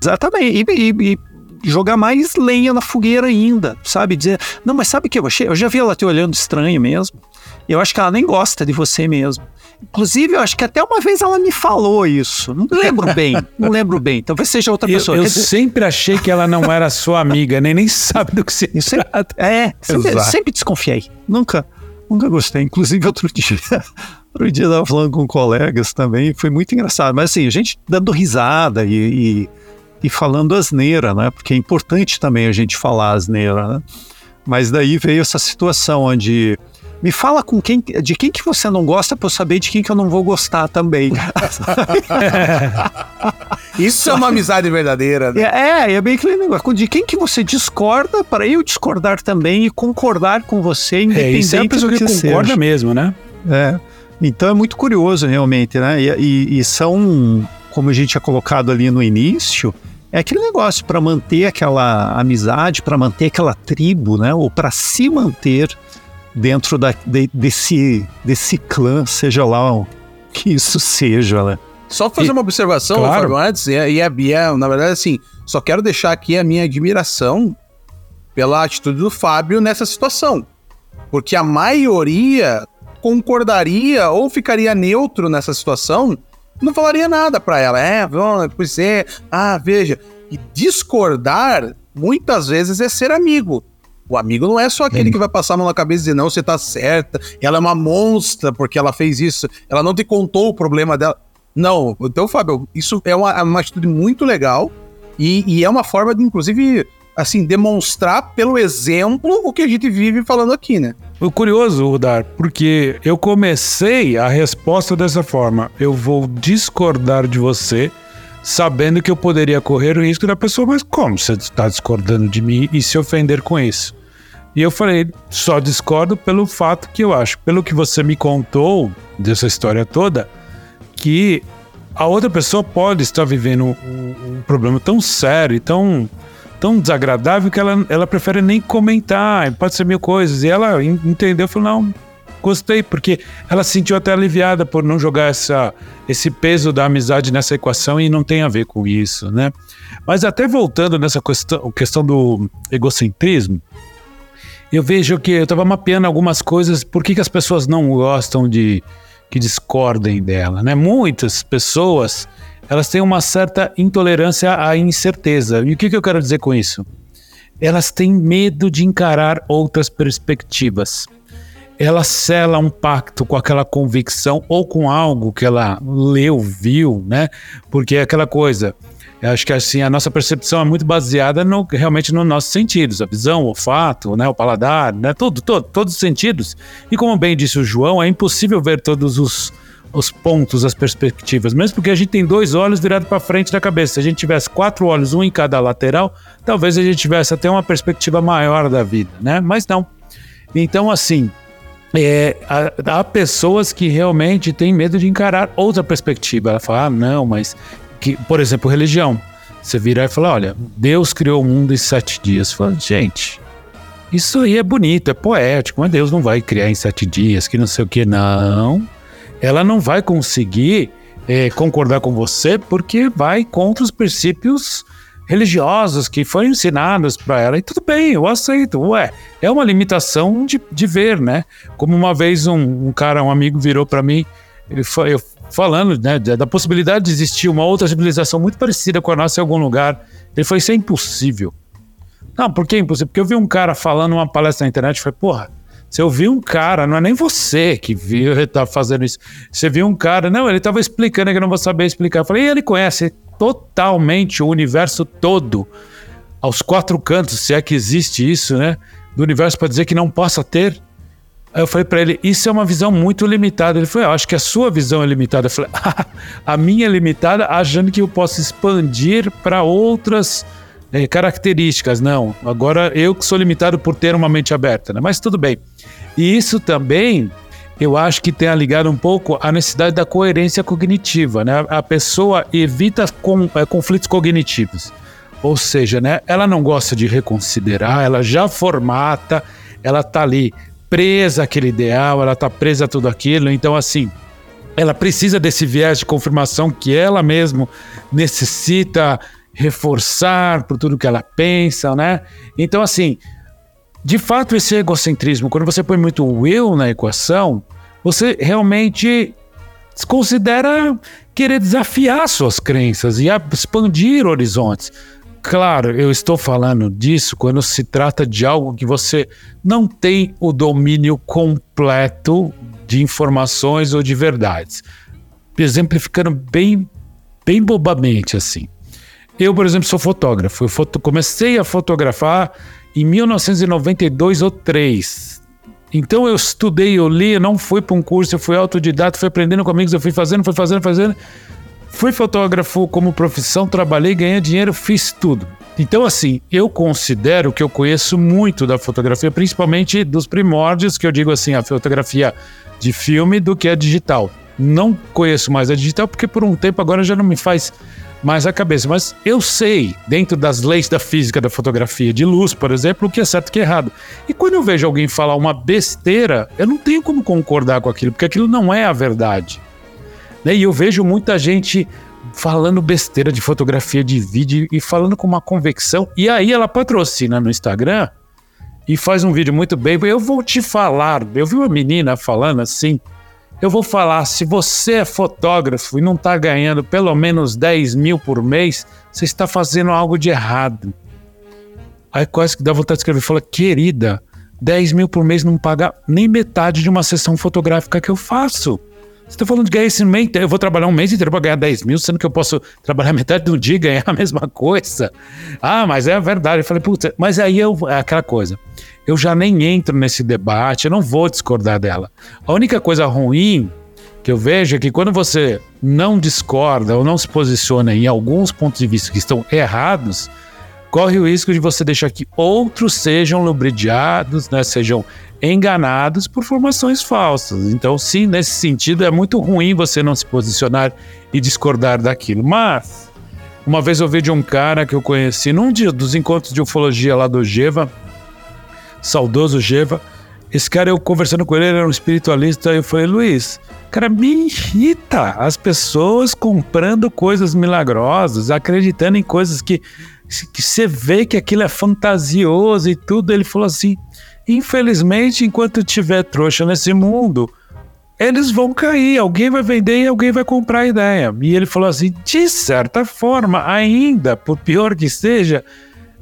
Exatamente. E, e, e, jogar mais lenha na fogueira ainda, sabe? Dizer, não, mas sabe o que eu achei? Eu já vi ela te olhando estranho mesmo. Eu acho que ela nem gosta de você mesmo. Inclusive, eu acho que até uma vez ela me falou isso. Não lembro bem, não lembro bem. Talvez seja outra eu, pessoa. Eu, dizer... sempre achei que ela não era sua amiga, nem, nem sabe do que se sempre, trata. É, sempre, sempre, desconfiei. Nunca, nunca gostei. Inclusive, outro dia, outro dia eu estava falando com colegas também, foi muito engraçado. Mas assim, a gente dando risada e, e, e falando asneira, né? Porque é importante também a gente falar asneira, né? Mas daí veio essa situação onde me fala com quem, de quem que você não gosta para eu saber de quem que eu não vou gostar também. Isso é uma amizade verdadeira. Né? É, é bem aquele negócio. De quem que você discorda para eu discordar também e concordar com você, independente é, isso é a pessoa que, que concorda seja. mesmo, né? É. Então é muito curioso realmente, né? E, e, e são, como a gente tinha colocado ali no início, É aquele negócio para manter aquela amizade, para manter aquela tribo, né? Ou para se manter dentro da, de, desse, desse clã, seja lá o que isso seja, né? Só fazer E- uma observação, claro. Fábio, antes, e é, e é- e é, na verdade, assim, só quero deixar aqui a minha admiração pela atitude do Fábio nessa situação. Porque a maioria concordaria ou ficaria neutro nessa situação, não falaria nada pra ela. É, vamos, pois é, ah, veja. E discordar, muitas vezes, é ser amigo. O amigo não é só aquele que vai passar a mão na cabeça e dizer, não, você tá certa, ela é uma monstra porque ela fez isso, ela não te contou o problema dela. Não, então, Fábio, isso é uma, uma atitude muito legal e, e é uma forma de, inclusive, assim, demonstrar pelo exemplo o que a gente vive falando aqui, né? Curioso, Rudar, porque eu comecei a resposta dessa forma. Eu vou discordar de você, sabendo que eu poderia correr o risco da pessoa, mas como você está discordando de mim e se ofender com isso? E eu falei, só discordo pelo fato que eu acho, pelo que você me contou dessa história toda, que a outra pessoa pode estar vivendo um, um problema tão sério e tão, tão desagradável que ela, ela prefere nem comentar, pode ser mil coisas. E ela en- entendeu, falou, não, gostei, porque ela se sentiu até aliviada por não jogar essa, esse peso da amizade nessa equação e não tem a ver com isso, né? Mas até voltando nessa questão, questão do egocentrismo, eu vejo que eu estava mapeando algumas coisas, por que, que as pessoas não gostam de que discordem dela, né? Muitas pessoas, elas têm uma certa intolerância à incerteza. E o que, que eu quero dizer com isso? Elas têm medo de encarar outras perspectivas. Ela sela um pacto com aquela convicção ou com algo que ela leu, viu, né? Porque é aquela coisa, eu acho que assim, a nossa percepção é muito baseada no, realmente nos nossos sentidos, a visão, o olfato, né, o paladar, né, tudo, todo, todos os sentidos. E como bem disse o João, é impossível ver todos os, os pontos, as perspectivas, mesmo porque a gente tem dois olhos virados para frente da cabeça. Se a gente tivesse quatro olhos, um em cada lateral, talvez a gente tivesse até uma perspectiva maior da vida, né? Mas não. Então, assim, é, há, há pessoas que realmente têm medo de encarar outra perspectiva. Ela fala, ah, não, mas que, por exemplo, religião. Você virar e falar, olha, Deus criou o mundo em sete dias. Fala, gente, isso aí é bonito, é poético, mas Deus não vai criar em sete dias, que não sei o que, não. Ela não vai conseguir é, concordar com você porque vai contra os princípios religiosos que foram ensinados para ela. E tudo bem, eu aceito. Ué, é uma limitação de, de ver, né? Como uma vez um, um cara, um amigo virou para mim, ele fa- eu falando né, da da possibilidade de existir uma outra civilização muito parecida com a nossa em algum lugar. Ele falou: Isso é impossível. Não, por que é impossível? Porque eu vi um cara falando numa palestra na internet e falei: Porra, se eu vi um cara, não é nem você que viu, tá fazendo isso. Você viu um cara, não, ele tava explicando que eu não vou saber explicar. Eu falei: ele conhece totalmente o universo todo, aos quatro cantos, se é que existe isso, né? Do universo para dizer que não possa ter. Aí eu falei pra ele, isso é uma visão muito limitada. Ele falou, eu acho que a sua visão é limitada. Eu falei, "Ah, a minha é limitada, achando que eu posso expandir para outras eh, características. Não, agora eu que sou limitado por ter uma mente aberta, né? Mas tudo bem. E isso também, eu acho que tem ligado um pouco à necessidade da coerência cognitiva, né? A pessoa evita com, eh, conflitos cognitivos. Ou seja, né, ela não gosta de reconsiderar, ela já formata, ela tá ali presa àquele ideal, ela tá presa a tudo aquilo. Então, assim, ela precisa desse viés de confirmação que ela mesmo necessita reforçar por tudo que ela pensa, né? Então, assim, de fato, esse egocentrismo, quando você põe muito will na equação, você realmente considera querer desafiar suas crenças e expandir horizontes. Claro, eu estou falando disso quando se trata de algo que você não tem o domínio completo de informações ou de verdades. Exemplificando bem, bem bobamente assim. Eu, por exemplo, sou fotógrafo. Eu foto comecei a fotografar em 1992 ou 3. Então eu estudei, eu li, eu não fui para um curso, eu fui autodidata, fui aprendendo com amigos, eu fui fazendo, fui fazendo, fazendo. Fui fotógrafo como profissão, trabalhei, ganhei dinheiro, fiz tudo. Então, assim, eu considero que eu conheço muito da fotografia, principalmente dos primórdios, que eu digo assim, a fotografia de filme do que a digital. Não conheço mais a digital, porque por um tempo agora já não me faz mais a cabeça. Mas eu sei, dentro das leis da física da fotografia de luz, por exemplo, o que é certo e o que é errado. E quando eu vejo alguém falar uma besteira, eu não tenho como concordar com aquilo, porque aquilo não é a verdade. Né? E eu vejo muita gente falando besteira de fotografia de vídeo e falando com uma convicção. E aí ela patrocina no Instagram e faz um vídeo muito bem. Eu vou te falar. Eu vi uma menina falando assim eu vou falar, se você é fotógrafo e não está ganhando pelo menos 10 mil por mês, você está fazendo algo de errado. Aí quase que dá vontade de escrever, fala, querida, 10 mil por mês não paga nem metade de uma sessão fotográfica que eu faço. Você está falando de ganhar esse mês eu vou trabalhar um mês inteiro para ganhar 10 mil, sendo que eu posso trabalhar metade do dia e ganhar a mesma coisa. Ah, mas é verdade. Eu falei, putz, mas aí eu, é aquela coisa eu já nem entro nesse debate, eu não vou discordar dela. A única coisa ruim que eu vejo é que quando você não discorda ou não se posiciona em alguns pontos de vista que estão errados, corre o risco de você deixar que outros sejam lubridiados, né, sejam enganados por formações falsas. Então, sim, nesse sentido, é muito ruim você não se posicionar e discordar daquilo. Mas, uma vez eu vi de um cara que eu conheci num dia dos encontros de ufologia lá do Geva, saudoso Geva. Esse cara, eu conversando com ele, ele era um espiritualista, eu falei, Luiz, cara, me irrita as pessoas comprando coisas milagrosas, acreditando em coisas que, que você vê que aquilo é fantasioso e tudo. Ele falou assim: infelizmente, enquanto tiver trouxa nesse mundo, eles vão cair, alguém vai vender e alguém vai comprar a ideia. E ele falou assim: de certa forma, ainda, por pior que seja,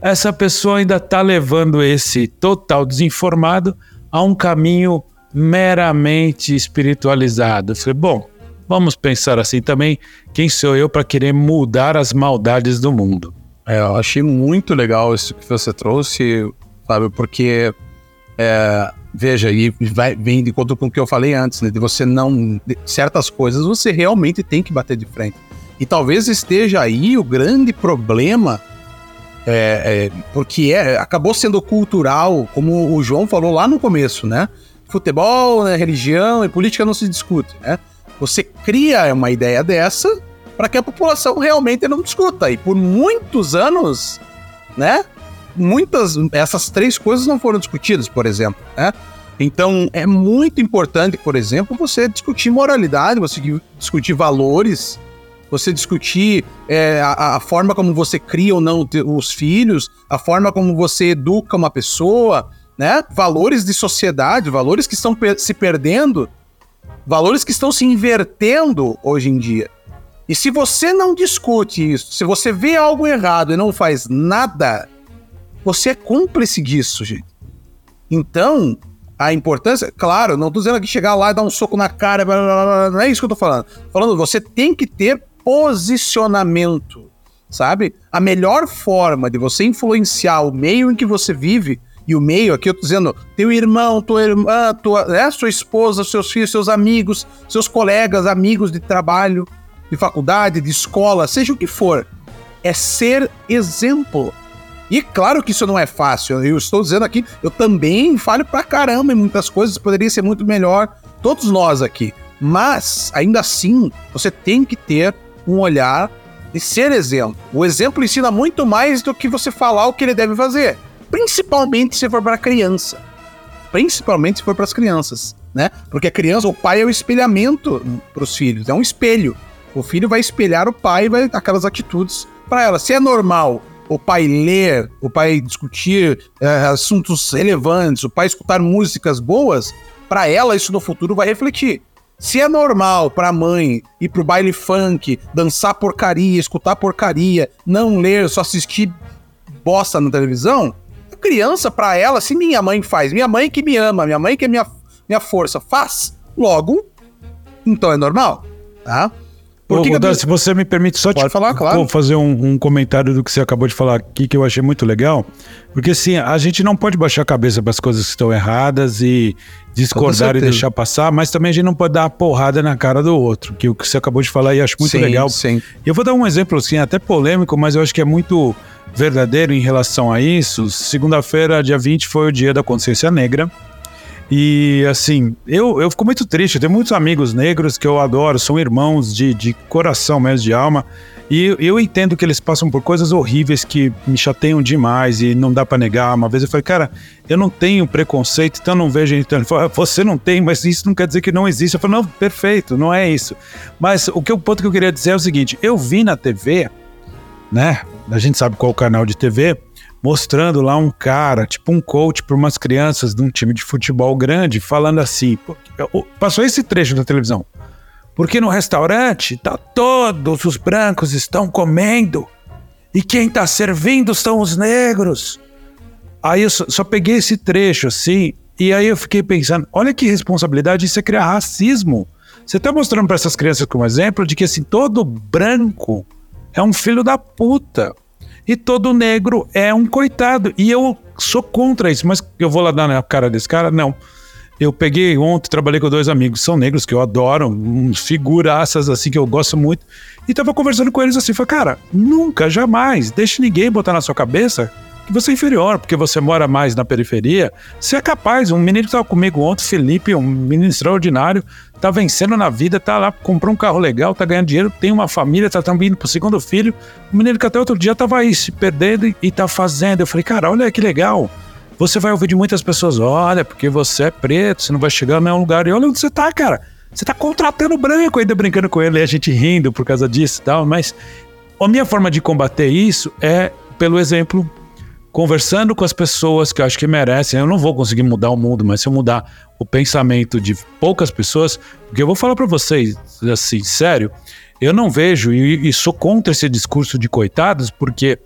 essa pessoa ainda está levando esse total desinformado a um caminho meramente espiritualizado. Eu falei, bom, vamos pensar assim também. Quem sou eu para querer mudar as maldades do mundo? É, eu achei muito legal isso que você trouxe, sabe? Porque, é, veja, e vai, vem de conta com o que eu falei antes, né? De você não. De certas coisas você realmente tem que bater de frente. E talvez esteja aí o grande problema é, é, porque é, acabou sendo cultural, como o João falou lá no começo, né? Futebol, né, religião e política não se discute, né? Você cria uma ideia dessa para que a população realmente não discuta. E por muitos anos, né? Muitas essas três coisas não foram discutidas, por exemplo, né? Então é muito importante, por exemplo, você discutir moralidade, você discutir valores, você discutir é, a, a, forma como você cria ou não os filhos, a forma como você educa uma pessoa, né? Valores de sociedade, valores que estão per se perdendo, valores que estão se invertendo hoje em dia. E se você não discute isso, se você vê algo errado e não faz nada, você é cúmplice disso, gente. Então, a importância, claro, não tô dizendo que chegar lá e dar um soco na cara, blá, blá, blá, não é isso que eu tô falando. Falando, você tem que ter posicionamento, sabe? A melhor forma de você influenciar o meio em que você vive, e o meio aqui eu tô dizendo, teu irmão, tua irmã, tua, né, sua esposa, seus filhos, seus amigos, seus colegas, amigos de trabalho, de faculdade, de escola, seja o que for, é ser exemplo. E claro que isso não é fácil, eu estou dizendo aqui, eu também falho pra caramba em muitas coisas, poderia ser muito melhor, todos nós aqui. Mas, ainda assim, você tem que ter um olhar e ser exemplo. O exemplo ensina muito mais do que você falar o que ele deve fazer, principalmente se for para criança. Principalmente se for para as crianças, né? Porque a criança, o pai é o espelhamento para os filhos, é um espelho. O filho vai espelhar o pai, vai aquelas atitudes para ela. Se é normal o pai ler, o pai discutir é, assuntos relevantes, o pai escutar músicas boas, para ela isso no futuro vai refletir. Se é normal pra mãe ir pro baile funk, dançar porcaria, escutar porcaria, não ler, só assistir bosta na televisão, a criança, pra ela, se minha mãe faz, minha mãe que me ama, minha mãe que é minha, minha força, faz, logo, então é normal, tá? Por que se você me permite só Pode te falar, claro. fazer um, um, comentário do que você acabou de falar aqui que eu achei muito legal, porque assim, a gente não pode baixar a cabeça para as coisas que estão erradas e discordar e deixar passar, mas também a gente não pode dar uma porrada na cara do outro, que o que você acabou de falar e acho muito sim, legal. Sim. E eu vou dar um exemplo assim, até polêmico, mas eu acho que é muito verdadeiro em relação a isso. Segunda-feira, dia 20, foi o dia da consciência negra. E assim, eu, eu fico muito triste. Eu tenho muitos amigos negros que eu adoro, são irmãos de, de coração mesmo, de alma. E eu entendo que eles passam por coisas horríveis que me chateiam demais e não dá para negar. Uma vez eu falei, cara, eu não tenho preconceito, então não vejo. Então ele falou, você não tem, mas isso não quer dizer que não existe. Eu falei, não, perfeito, não é isso. Mas o, que, o ponto que eu queria dizer é o seguinte: eu vi na TV, né? A gente sabe qual canal de TV, mostrando lá um cara, tipo um coach para umas crianças de um time de futebol grande, falando assim. Passou esse trecho da televisão. Porque no restaurante tá todos os brancos estão comendo e quem tá servindo são os negros. Aí eu só, só peguei esse trecho assim e aí eu fiquei pensando, olha que responsabilidade isso é criar racismo. Você tá mostrando para essas crianças como exemplo de que assim todo branco é um filho da puta e todo negro é um coitado. E eu sou contra isso, mas eu vou lá dar na cara desse cara? Não. Eu peguei ontem, trabalhei com dois amigos, são negros que eu adoro, uns figuraças assim que eu gosto muito, e tava conversando com eles assim, falei, cara, nunca, jamais, deixe ninguém botar na sua cabeça que você é inferior, porque você mora mais na periferia. Você é capaz. Um menino que tava comigo ontem, Felipe, um menino extraordinário, tá vencendo na vida, tá lá, comprou um carro legal, tá ganhando dinheiro, tem uma família, tá também pro segundo filho. Um menino que até outro dia tava aí se perdendo e, tá fazendo. Eu falei, cara, olha que legal. Você vai ouvir de muitas pessoas: olha, porque você é preto, você não vai chegar no mesmo lugar. E olha onde você tá, cara. Você tá contratando branco, ainda brincando com ele e a gente rindo por causa disso e tal. Mas a minha forma de combater isso é pelo exemplo, conversando com as pessoas que eu acho que merecem. Eu não vou conseguir mudar o mundo, mas se eu mudar o pensamento de poucas pessoas, porque eu vou falar para vocês, assim, sério, eu não vejo e, e sou contra esse discurso de coitados, porque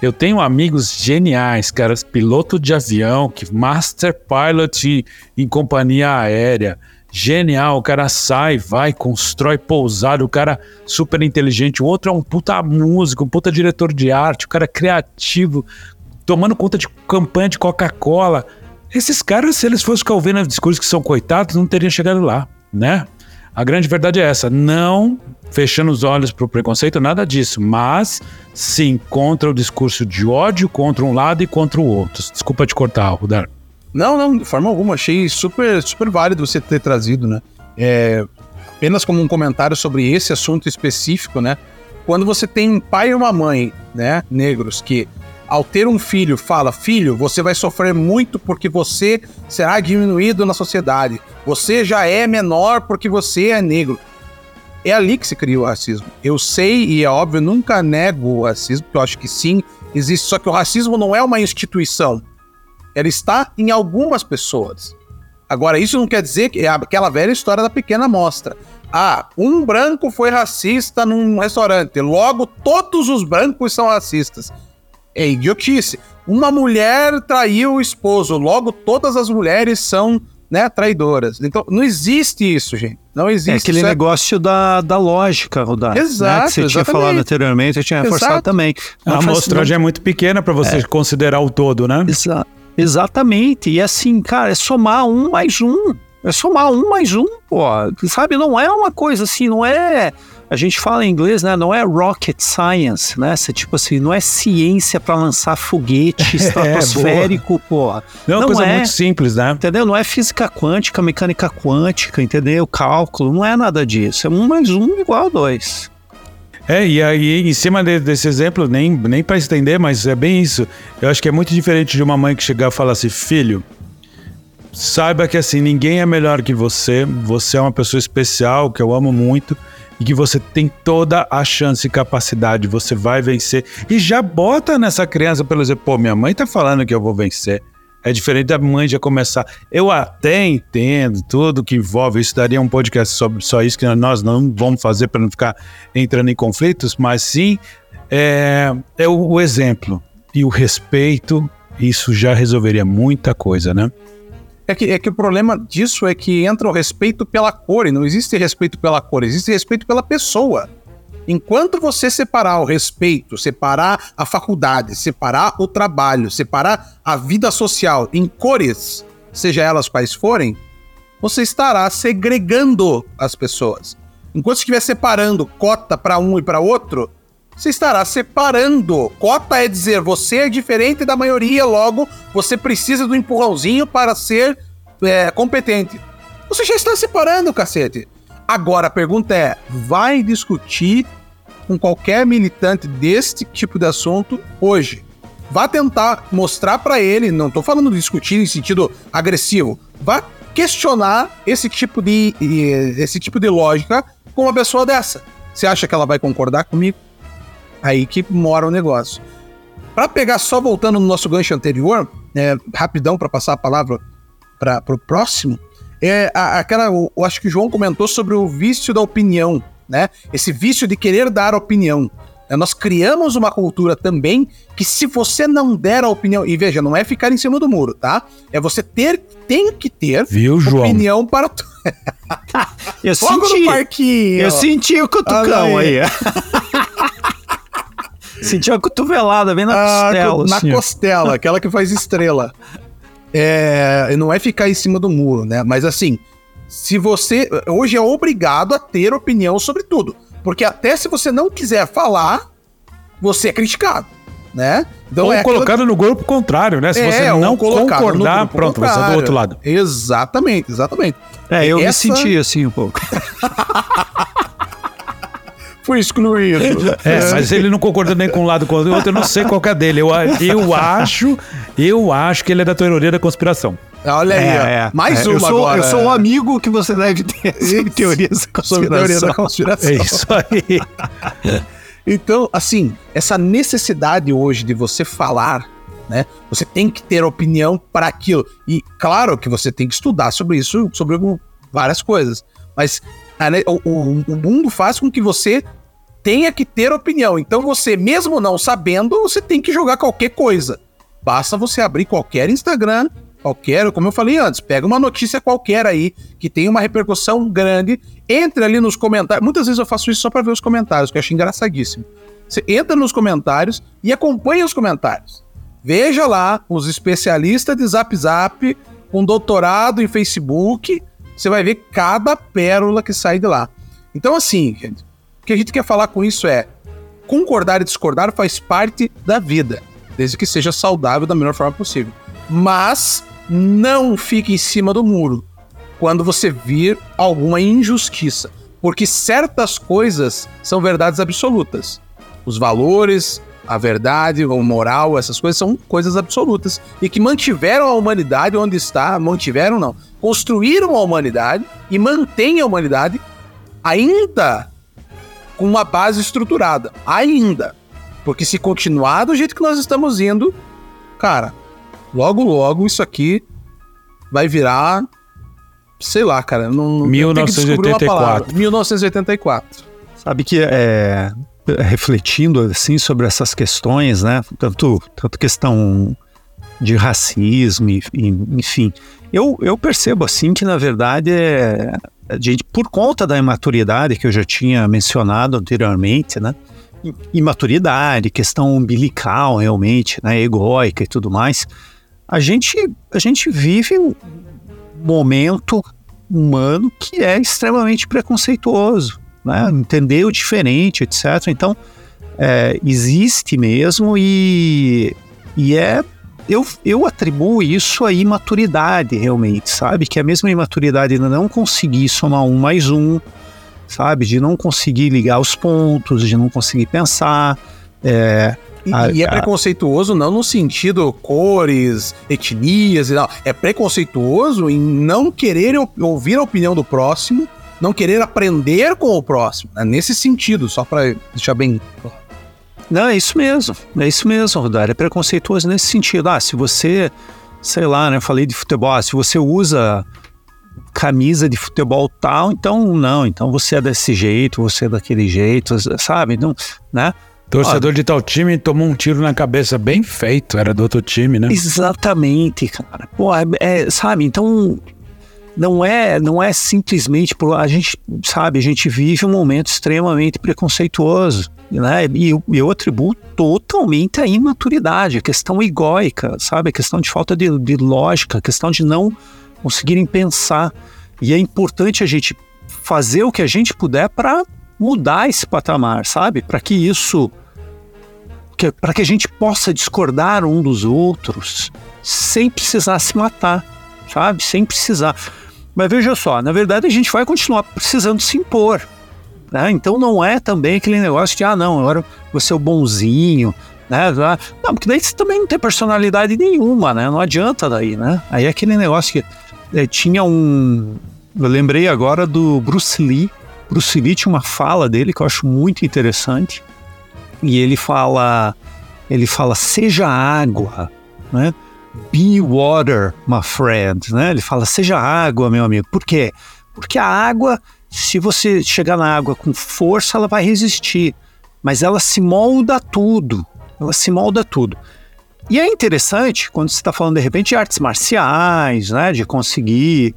eu tenho amigos geniais, caras, piloto de avião, que master pilot em companhia aérea. Genial, o cara sai, vai, constrói pousada, o cara super inteligente. O outro é um puta músico, um puta diretor de arte, o cara é criativo, tomando conta de campanha de Coca-Cola. Esses caras, se eles fossem ficar ouvindo discursos que são coitados, não teriam chegado lá, né? A grande verdade é essa: não fechando os olhos para o preconceito, nada disso, mas sim contra o discurso de ódio contra um lado e contra o outro. Desculpa te cortar, Rudar. Não, não, de forma alguma. Achei super, super válido você ter trazido, né? É, apenas como um comentário sobre esse assunto específico, né? Quando você tem um pai e uma mãe, né, negros, que ao ter um filho, fala: Filho, você vai sofrer muito porque você será diminuído na sociedade. Você já é menor porque você é negro. É ali que se cria o racismo. Eu sei, e é óbvio, nunca nego o racismo, porque eu acho que sim, existe. Só que o racismo não é uma instituição. Ela está em algumas pessoas. Agora, isso não quer dizer que é aquela velha história da pequena amostra. Ah, um branco foi racista num restaurante, logo todos os brancos são racistas é idiotice. Uma mulher traiu o esposo, logo todas as mulheres são né, traidoras. Então, não existe isso, gente. Não existe. É aquele negócio da, da lógica, Rodar. Exato. Né, que você exatamente. tinha falado anteriormente, eu tinha reforçado também. A amostragem é muito pequena para você é. considerar o todo, né? Exa exatamente. E assim, cara, é somar um mais um. É somar um mais um, pô. Sabe, não é uma coisa assim, não é a gente fala em inglês, né? Não é rocket science, né? Você, tipo assim, não é ciência para lançar foguete é, estratosférico, é, pô. Não, não coisa é, muito simples, né? Entendeu? Não é física quântica, mecânica quântica, entendeu? Cálculo, não é nada disso. É um mais um igual a dois. É, e aí, em cima de, desse exemplo, nem, nem para estender, mas é bem isso. Eu acho que é muito diferente de uma mãe que chegar e falar assim: filho, saiba que assim, ninguém é melhor que você, você é uma pessoa especial, que eu amo muito e que você tem toda a chance e capacidade, você vai vencer. E já bota nessa criança, pelo exemplo, pô, minha mãe tá falando que eu vou vencer. É diferente da mãe já começar. Eu até entendo tudo que envolve isso, daria um podcast sobre só isso, que nós não vamos fazer para não ficar entrando em conflitos, mas sim é, é o, o exemplo e o respeito, isso já resolveria muita coisa, né? É que, é que o problema disso é que entra o respeito pela cor, e não existe respeito pela cor, existe respeito pela pessoa. Enquanto você separar o respeito, separar a faculdade, separar o trabalho, separar a vida social em cores, seja elas quais forem, você estará segregando as pessoas. Enquanto estiver separando cota para um e para outro, você estará separando. Cota é dizer você é diferente da maioria, logo você precisa do empurrãozinho para ser é, competente. Você já está separando, cacete. Agora a pergunta é: vai discutir com qualquer militante deste tipo de assunto hoje? Vá tentar mostrar para ele, não tô falando de discutir em sentido agressivo, vá questionar esse tipo de esse tipo de lógica com uma pessoa dessa. Você acha que ela vai concordar comigo? Aí que mora o negócio. Para pegar só voltando no nosso gancho anterior, é, rapidão para passar a palavra para o próximo, é a, aquela, eu, eu acho que o João comentou sobre o vício da opinião, né? Esse vício de querer dar opinião. É, nós criamos uma cultura também que se você não der a opinião, e veja, não é ficar em cima do muro, tá? É você ter, tem que ter Viu, João? opinião para tu. Eu Fogo senti, no parquinho. eu senti o cutucão Olha aí. senti uma cotovelada bem na Ah, costela. na ó. costela, aquela que faz estrela. É, não é ficar em cima do muro, né? Mas assim, se você hoje é obrigado a ter opinião sobre tudo, porque até se você não quiser falar, você é criticado, né? Então Ou é aquilo- colocado no grupo contrário, né? Se é, você não concordar, pronto, você é do contrário. outro lado. Exatamente, exatamente. É, eu Essa- me senti assim um pouco. Fui excluído. É, mas ele não concorda nem com um lado com o outro, eu não sei qual que é dele. Eu, eu acho, eu acho que ele é da teoria da conspiração. Olha aí, ó. mais é, uma eu sou, agora. Eu sou um amigo que você deve ter sobre teorias da sobre teoria da conspiração. conspiração. É isso aí. Então, assim, essa necessidade hoje de você falar, né? Você tem que ter opinião para aquilo. E claro que você tem que estudar sobre isso, sobre várias coisas. Mas a o- o mundo faz com que você tenha que ter opinião. Então você, mesmo não sabendo, você tem que jogar qualquer coisa. Basta você abrir qualquer Instagram, qualquer, como eu falei antes, pega uma notícia qualquer aí que tem uma repercussão grande, entre ali nos comentários. Muitas vezes eu faço isso só para ver os comentários, que eu acho engraçadíssimo. Você entra nos comentários e acompanha os comentários. Veja lá os especialistas de Zap Zap com doutorado em Facebook. Você vai ver cada pérola que sai de lá. Então, assim, gente, que a gente quer falar com isso é concordar e discordar faz parte da vida, desde que seja saudável da melhor forma possível. Mas não fique em cima do muro quando você vir alguma injustiça, porque certas coisas são verdades absolutas. Os valores, a verdade, o moral, essas coisas são coisas absolutas e que mantiveram a humanidade onde está, mantiveram não, construíram a humanidade e mantêm a humanidade ainda com uma base estruturada, ainda. Porque se continuar do jeito que nós estamos indo, cara, logo logo isso aqui vai virar sei lá, cara, não não- eu tenho que descobrir uma 1984. palavra. 1984. Sabe que é, refletindo assim sobre essas questões, né? Tanto, tanto questão de racismo, enfim. Eu, eu percebo assim que, na verdade, é, gente, por conta da imaturidade que eu já tinha mencionado anteriormente, né? Imaturidade, questão umbilical realmente, né? Egóica e tudo mais. A gente, a gente vive um momento humano que é extremamente preconceituoso, né? Entender o diferente, etc. Então, é, existe mesmo e, e é eu, eu atribuo isso à imaturidade, realmente, sabe? Que a mesma imaturidade de não conseguir somar um mais um, sabe? De não conseguir ligar os pontos, de não conseguir pensar. É, E, Ah, e é preconceituoso não no sentido cores, etnias e tal. É preconceituoso em não querer ou- ouvir a opinião do próximo, não querer aprender com o próximo. É nesse sentido, só pra deixar bem. Não, é isso mesmo. É isso mesmo, Rodar. É preconceituoso nesse sentido. Ah, se você, sei lá, né? Falei de futebol. ah, se você usa camisa de futebol tal, então não. Então você é desse jeito, você é daquele jeito, sabe? Não, né? Torcedor de tal time tomou um tiro na cabeça bem feito, era do outro time, né? Exatamente, cara. Pô, é, é, sabe? Então não é, não é simplesmente por a gente sabe, a gente vive um momento extremamente preconceituoso, né? E eu, eu atribuo totalmente a imaturidade, a questão egóica, sabe? A questão de falta de, de lógica, a questão de não conseguirem pensar. E é importante a gente fazer o que a gente puder para mudar esse patamar, sabe? Para que isso para que a gente possa discordar um dos outros sem precisar se matar, sabe? Sem precisar. Mas veja só, na verdade a gente vai continuar precisando se impor. Né? Então não é também aquele negócio de, ah, não, agora você é o bonzinho, né? Não, porque daí você também não tem personalidade nenhuma, né? Não adianta daí, né? Aí é aquele negócio que é, tinha um. Eu lembrei agora do Bruce Lee. Bruce Lee tinha uma fala dele que eu acho muito interessante. E ele fala. Ele fala, seja água, né? Be water, my friend, né? Ele fala, seja água, meu amigo. Por quê? Porque a água, se você chegar na água com força, ela vai resistir. Mas ela se molda tudo. Ela se molda tudo. E é interessante quando você está falando de repente de artes marciais, né, de conseguir,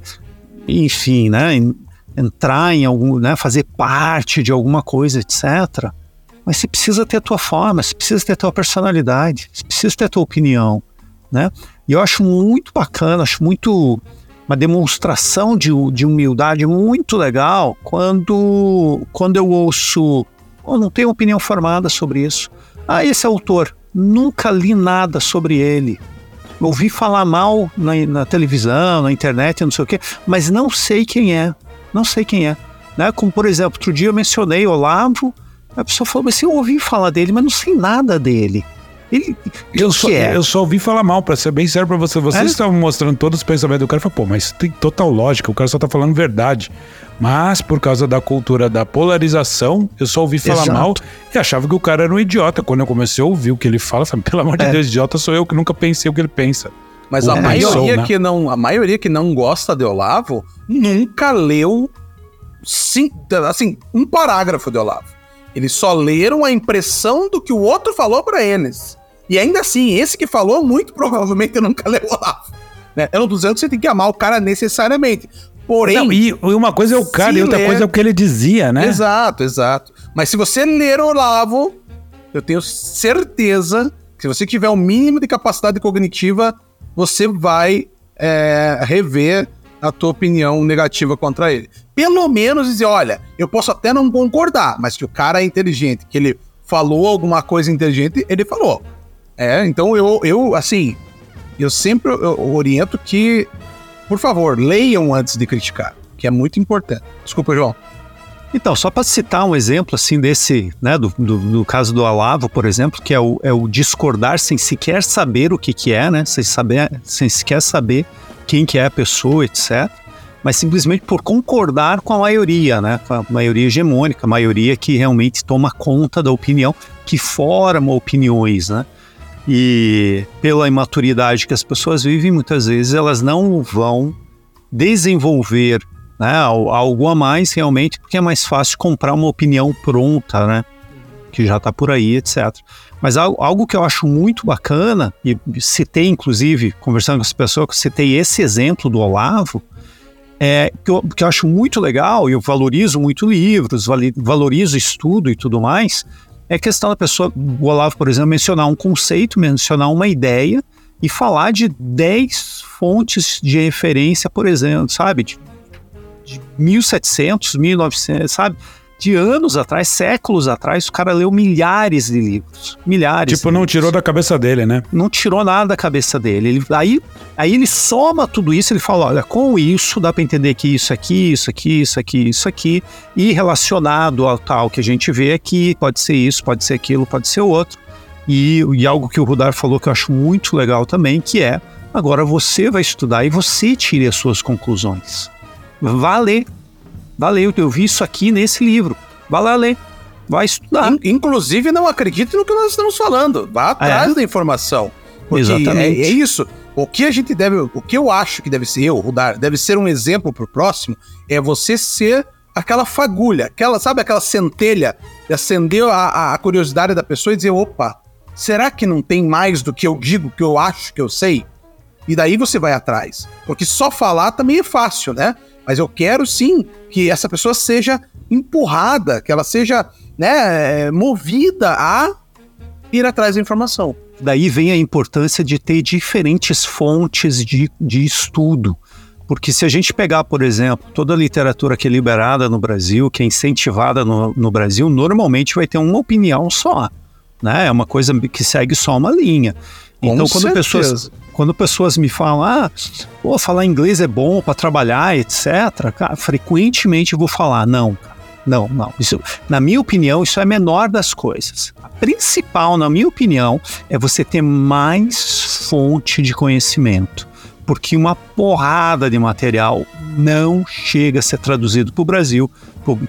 enfim, né, entrar em algum, né, fazer parte de alguma coisa, etc. Mas você precisa ter a tua forma, você precisa ter a tua personalidade, você precisa ter a tua opinião, né? E eu acho muito bacana, acho muito uma demonstração de, de humildade muito legal quando, quando eu ouço, eu não tenho opinião formada sobre isso. Ah, esse autor, nunca li nada sobre ele. Ouvi falar mal na, na televisão, na internet, não sei o quê, mas não sei quem é. Não sei quem é. Né? Como, por exemplo, outro dia eu mencionei Olavo, a pessoa falou assim: eu ouvi falar dele, mas não sei nada dele. Ele, eu, só, é? eu só ouvi falar mal, para ser bem sério para você. Vocês é? estavam mostrando todos os pensamentos do cara. Eu falei, pô, mas tem total lógica, o cara só tá falando verdade. Mas por causa da cultura da polarização, eu só ouvi falar Exato. mal e achava que o cara era um idiota. Quando eu comecei a ouvir o que ele fala, sabe, pelo amor de é. Deus, idiota sou eu que nunca pensei o que ele pensa. Mas a maioria né? que não, a maioria que não gosta de Olavo nunca leu sim, assim, um parágrafo de Olavo. Eles só leram a impressão do que o outro falou para eles. E ainda assim, esse que falou, muito provavelmente nunca leu Olavo. Né? Tô dizendo que você tem que amar o cara necessariamente. Porém. Não, e uma coisa é o cara e outra ler... coisa é o que ele dizia, né? Exato, exato. Mas se você ler Olavo, eu tenho certeza que se você tiver o um mínimo de capacidade cognitiva, você vai é, rever a tua opinião negativa contra ele. Pelo menos dizer, olha, eu posso até não concordar, mas que o cara é inteligente, que ele falou alguma coisa inteligente, ele falou. É, então eu, eu assim, eu sempre eu oriento que por favor, leiam antes de criticar, que é muito importante. Desculpa, João. Então, só para citar um exemplo assim desse, né, do, do, do, caso do Alavo, por exemplo, que é o, é o discordar sem sequer saber o que, que é, né, sem, saber, sem sequer saber quem que é a pessoa, etc., mas simplesmente por concordar com a maioria, né, com a maioria hegemônica, a maioria que realmente toma conta da opinião, que forma opiniões, né. E pela imaturidade que as pessoas vivem, muitas vezes elas não vão desenvolver né, algo a mais realmente, porque é mais fácil comprar uma opinião pronta, né? Que já está por aí, etc. Mas algo que eu acho muito bacana, e citei inclusive, conversando com as pessoas, citei esse exemplo do Olavo, é, que, eu, que eu acho muito legal, e eu valorizo muito livros, valorizo estudo e tudo mais, é questão da pessoa, o Olavo, por exemplo, mencionar um conceito, mencionar uma ideia e falar de 10 fontes de referência, por exemplo, sabe? De, de 1700, 1900, sabe? De anos atrás, séculos atrás, o cara leu milhares de livros. Milhares. Tipo, não livros. tirou da cabeça dele, né? Não tirou nada da cabeça dele. Ele, aí, aí ele soma tudo isso, ele fala: olha, com isso dá para entender que isso aqui, isso aqui, isso aqui, isso aqui, e relacionado ao tal que a gente vê aqui, pode ser isso, pode ser aquilo, pode ser outro. E, e algo que o Rudar falou que eu acho muito legal também, que é agora você vai estudar e você tire as suas conclusões. Vá ler Valeu, eu vi isso aqui nesse livro. Vai lá ler. Vai estudar. In, inclusive, não acredite no que nós estamos falando. Vá atrás é. da informação. Exatamente. É, é, isso. O que a gente deve. O que eu acho que deve ser eu, Rudar, deve ser um exemplo pro próximo, é você ser aquela fagulha, aquela, sabe, aquela centelha de acender a, a curiosidade da pessoa e dizer, opa, será que não tem mais do que eu digo, que eu acho que eu sei? E daí você vai atrás. Porque só falar também é fácil, né? Mas eu quero sim que essa pessoa seja empurrada, que ela seja né, movida a ir atrás da informação. Daí vem a importância de ter diferentes fontes de, de estudo. Porque se a gente pegar, por exemplo, toda a literatura que é liberada no Brasil, que é incentivada no, no Brasil, normalmente vai ter uma opinião só. né? É uma coisa que segue só uma linha. Então, Com quando certeza. pessoas, quando pessoas me falam, ah, pô, falar inglês é bom para trabalhar, etc., cara, frequentemente vou falar, não, não, não. Isso, na minha opinião, isso é a menor das coisas. A principal, na minha opinião, é você ter mais fonte de conhecimento. Porque uma porrada de material não chega a ser traduzido para o Brasil,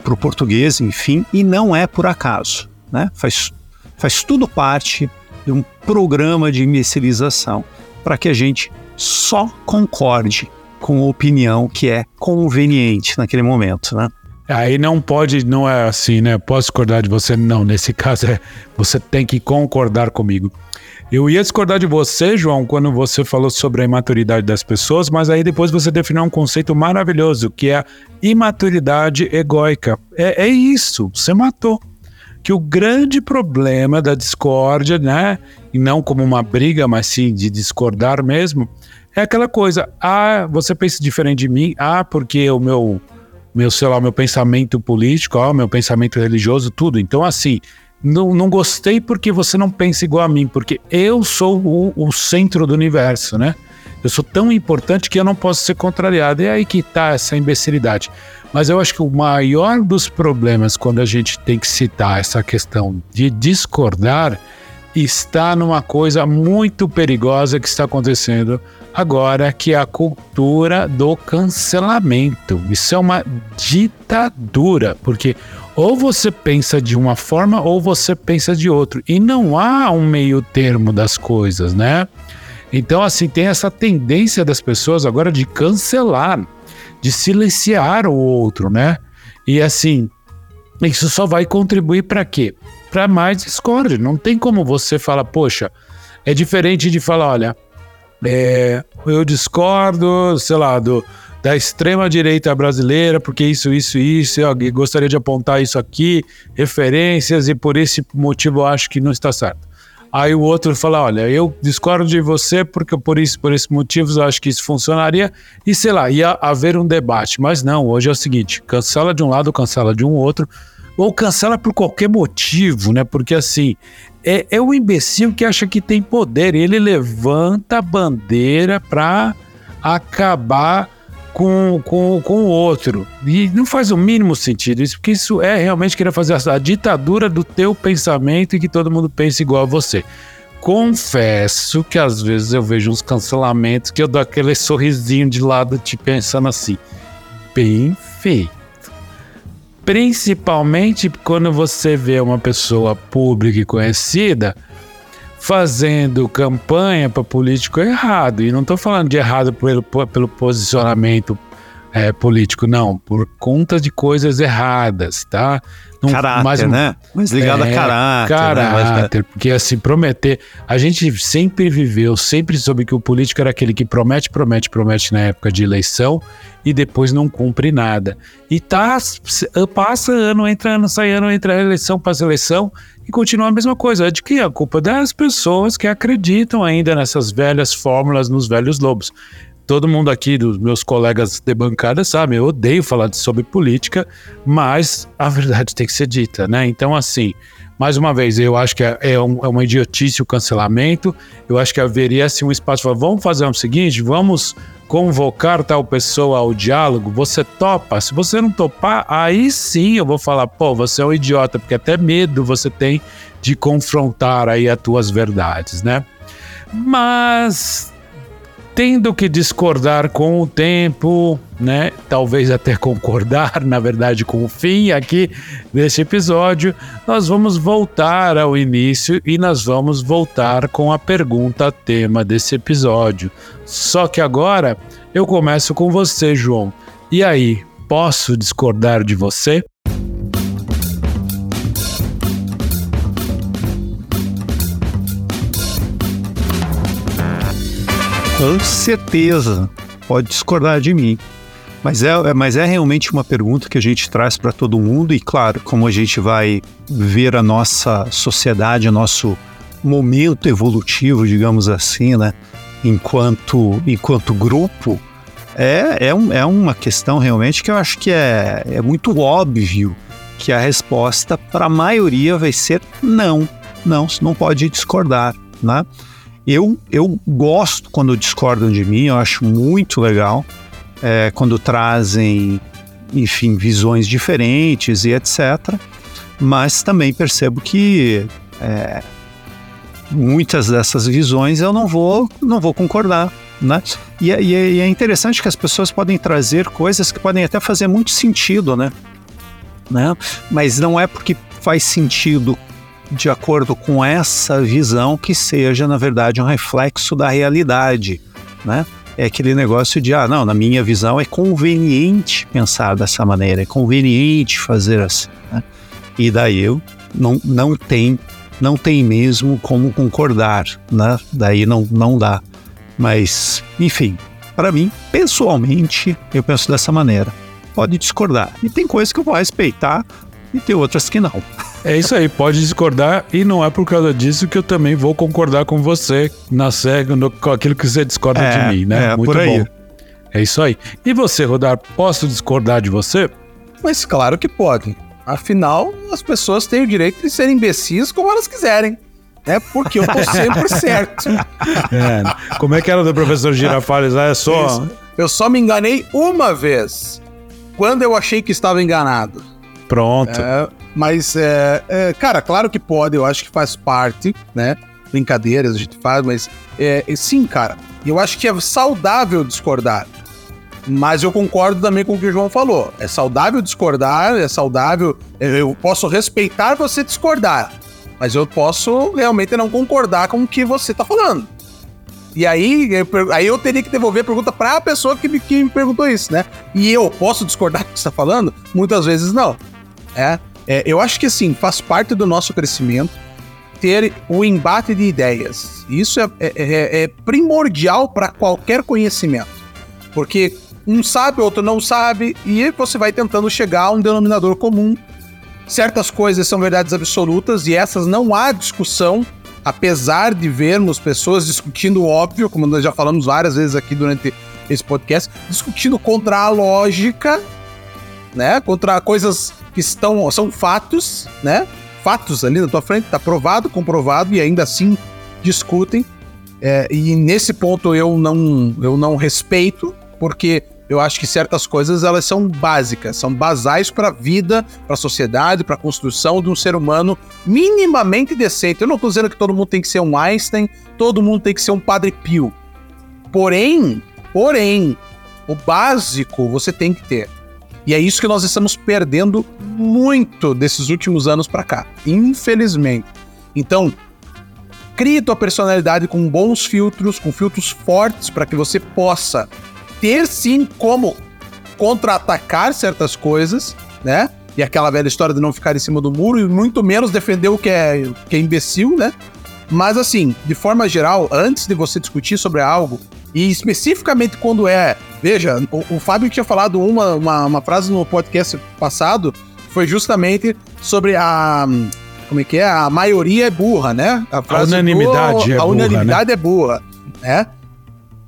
para o português, enfim, e não é por acaso. Né? Faz, faz tudo parte de um programa de imbecilização para que a gente só concorde com a opinião que é conveniente naquele momento, né? Aí não pode, não é assim, né? Posso discordar de você? Não, nesse caso é você tem que concordar comigo. Eu ia discordar de você, João, quando você falou sobre a imaturidade das pessoas, mas aí depois você definiu um conceito maravilhoso, que é a imaturidade egóica. É, é isso, você matou. Que o grande problema da discórdia, né? E não como uma briga, mas sim de discordar mesmo, é aquela coisa. Ah, você pensa diferente de mim. Ah, porque o meu meu, sei lá, meu pensamento político, ó, meu pensamento religioso, tudo. Então, assim, não, não gostei porque você não pensa igual a mim, porque eu sou o, o centro do universo, né? Eu sou tão importante que eu não posso ser contrariado. E é aí que tá essa imbecilidade. Mas eu acho que o maior dos problemas quando a gente tem que citar essa questão de discordar está numa coisa muito perigosa que está acontecendo agora, que é a cultura do cancelamento. Isso é uma ditadura, porque ou você pensa de uma forma ou você pensa de outro, e não há um meio termo das coisas, né? Então, assim, tem essa tendência das pessoas agora de cancelar, de silenciar o outro, né? E assim, isso só vai contribuir para quê? Para mais discórdia. Não tem como você falar, poxa, é diferente de falar, olha, é, eu discordo, sei lá, do, da extrema direita brasileira, porque isso, isso, isso, eu gostaria de apontar isso aqui, referências, e por esse motivo eu acho que não está certo. Aí o outro fala, olha, eu discordo de você porque por isso, por esses motivos eu acho que isso funcionaria, e sei lá, ia haver um debate. Mas não, hoje é o seguinte, cancela de um lado, cancela de um outro, ou cancela por qualquer motivo, né? Porque assim, é, é o imbecil que acha que tem poder. Ele levanta a bandeira para acabar com, com, com o outro. E não faz o mínimo sentido isso, porque isso é realmente querer fazer a, ditadura do teu pensamento e que todo mundo pense igual a você. Confesso que às vezes eu vejo uns cancelamentos que eu dou aquele sorrisinho de lado, te pensando assim, bem feito. Principalmente quando você vê uma pessoa pública e conhecida fazendo campanha para político errado. E não estou falando de errado pelo, pelo posicionamento é, político, não, por conta de coisas erradas, tá? Não, caráter, mais né? Mais ligado a é, caráter. né? Caráter, porque assim, prometer. A gente sempre viveu, sempre soube que o político era aquele que promete, promete, promete na época de eleição e depois não cumpre nada. E tá, passa ano, entra ano, sai ano, entra eleição, passa eleição e continua a mesma coisa. É de que a culpa das pessoas que acreditam ainda nessas velhas fórmulas, nos velhos lobos. Todo mundo aqui, dos meus colegas de bancada, sabe, eu odeio falar sobre política, mas a verdade tem que ser dita, né? Então, assim, mais uma vez, eu acho que é, é um- é uma idiotice o cancelamento. Eu acho que haveria assim, um espaço para vamos fazer o seguinte, vamos convocar tal pessoa ao diálogo. Você topa? Se você não topar, aí sim eu vou falar, pô, você é um idiota, porque até medo você tem de confrontar aí as tuas verdades, né? Mas tendo que discordar com o tempo, né? Talvez até concordar, na verdade, com o fim aqui deste episódio, nós vamos voltar ao início e nós vamos voltar com a pergunta tema desse episódio. Só que agora eu começo com você, João. E aí, posso discordar de você? Com certeza. Pode discordar de mim. Mas é, é- mas é realmente uma pergunta que a gente traz para todo mundo, e claro, como a gente vai ver a nossa sociedade, o nosso momento evolutivo, digamos assim, né? Enquanto, enquanto grupo, é, é, um- é uma questão realmente que eu acho que é, é muito óbvio que a resposta para a maioria vai ser não. Não, não pode discordar, né? Eu, eu gosto quando discordam de mim, eu acho muito legal é, quando trazem, enfim, visões diferentes e etc. Mas também percebo que é, muitas dessas visões eu não vou, não vou concordar. Né? E, é, e, é, e é interessante que as pessoas podem trazer coisas que podem até fazer muito sentido, né? né? Mas não é porque faz sentido de acordo com essa visão que seja, na verdade, um reflexo da realidade, né? É aquele negócio de, ah, não, na minha visão é conveniente pensar dessa maneira, é conveniente fazer assim, né? E daí eu não, não tem não tem mesmo como concordar, né? Daí não, não dá. Mas, enfim, para mim, pessoalmente, eu penso dessa maneira. Pode discordar. E tem coisas que eu vou respeitar e tem outras que não. É isso aí, pode discordar e não é por causa disso que eu também vou concordar com você na cega, no, com aquilo que você discorda é, de mim, né? É, Muito bom. É isso aí. E você, Rodar, posso discordar de você? Mas claro que pode. Afinal, as pessoas têm o direito de serem imbecis como elas quiserem. É porque eu tô sempre certo. É, como é que era do professor Girafales? Ah, é só. Isso. Eu só me enganei uma vez. Quando eu achei que estava enganado. Pronto. É, mas, é, é, cara, claro que pode, eu acho que faz parte, né? Brincadeiras a gente faz, mas é, sim, cara, eu acho que é saudável discordar. Mas eu concordo também com o que o João falou. É saudável discordar, é saudável. Eu posso respeitar você discordar, mas eu posso realmente não concordar com o que você tá falando. E aí, aí eu teria que devolver a pergunta para a pessoa que me, que me perguntou isso, né? E eu posso discordar do que você tá falando? Muitas vezes não. É, é, eu acho que assim, faz parte do nosso crescimento ter o embate de ideias. Isso é, é, é, é primordial para qualquer conhecimento. Porque um sabe, outro não sabe, e você vai tentando chegar a um denominador comum. Certas coisas são verdades absolutas e essas não há discussão, apesar de vermos pessoas discutindo o óbvio, como nós já falamos várias vezes aqui durante esse podcast, discutindo contra a lógica, né? Contra coisas que estão são fatos, né? Fatos ali na tua frente, tá provado, comprovado e ainda assim discutem. É, e nesse ponto eu não eu não respeito, porque eu acho que certas coisas elas são básicas, são basais para a vida, para a sociedade, para a construção de um ser humano minimamente decente. Eu não estou dizendo que todo mundo tem que ser um Einstein, todo mundo tem que ser um Padre Pio. Porém, porém, o básico você tem que ter. E é isso que nós estamos perdendo muito desses últimos anos para cá, infelizmente. Então, crie tua personalidade com bons filtros, com filtros fortes para que você possa ter sim como contra-atacar certas coisas, né? E aquela velha história de não ficar em cima do muro e muito menos defender o que é, que é imbecil, né? Mas assim, de forma geral, antes de você discutir sobre algo, e especificamente quando é. Veja, o, o Fábio tinha falado uma, uma, uma, frase no podcast passado, foi justamente sobre a. Como é que é? A maioria é burra, né? A, a unanimidade do, é a burra. A unanimidade né? é burra, né?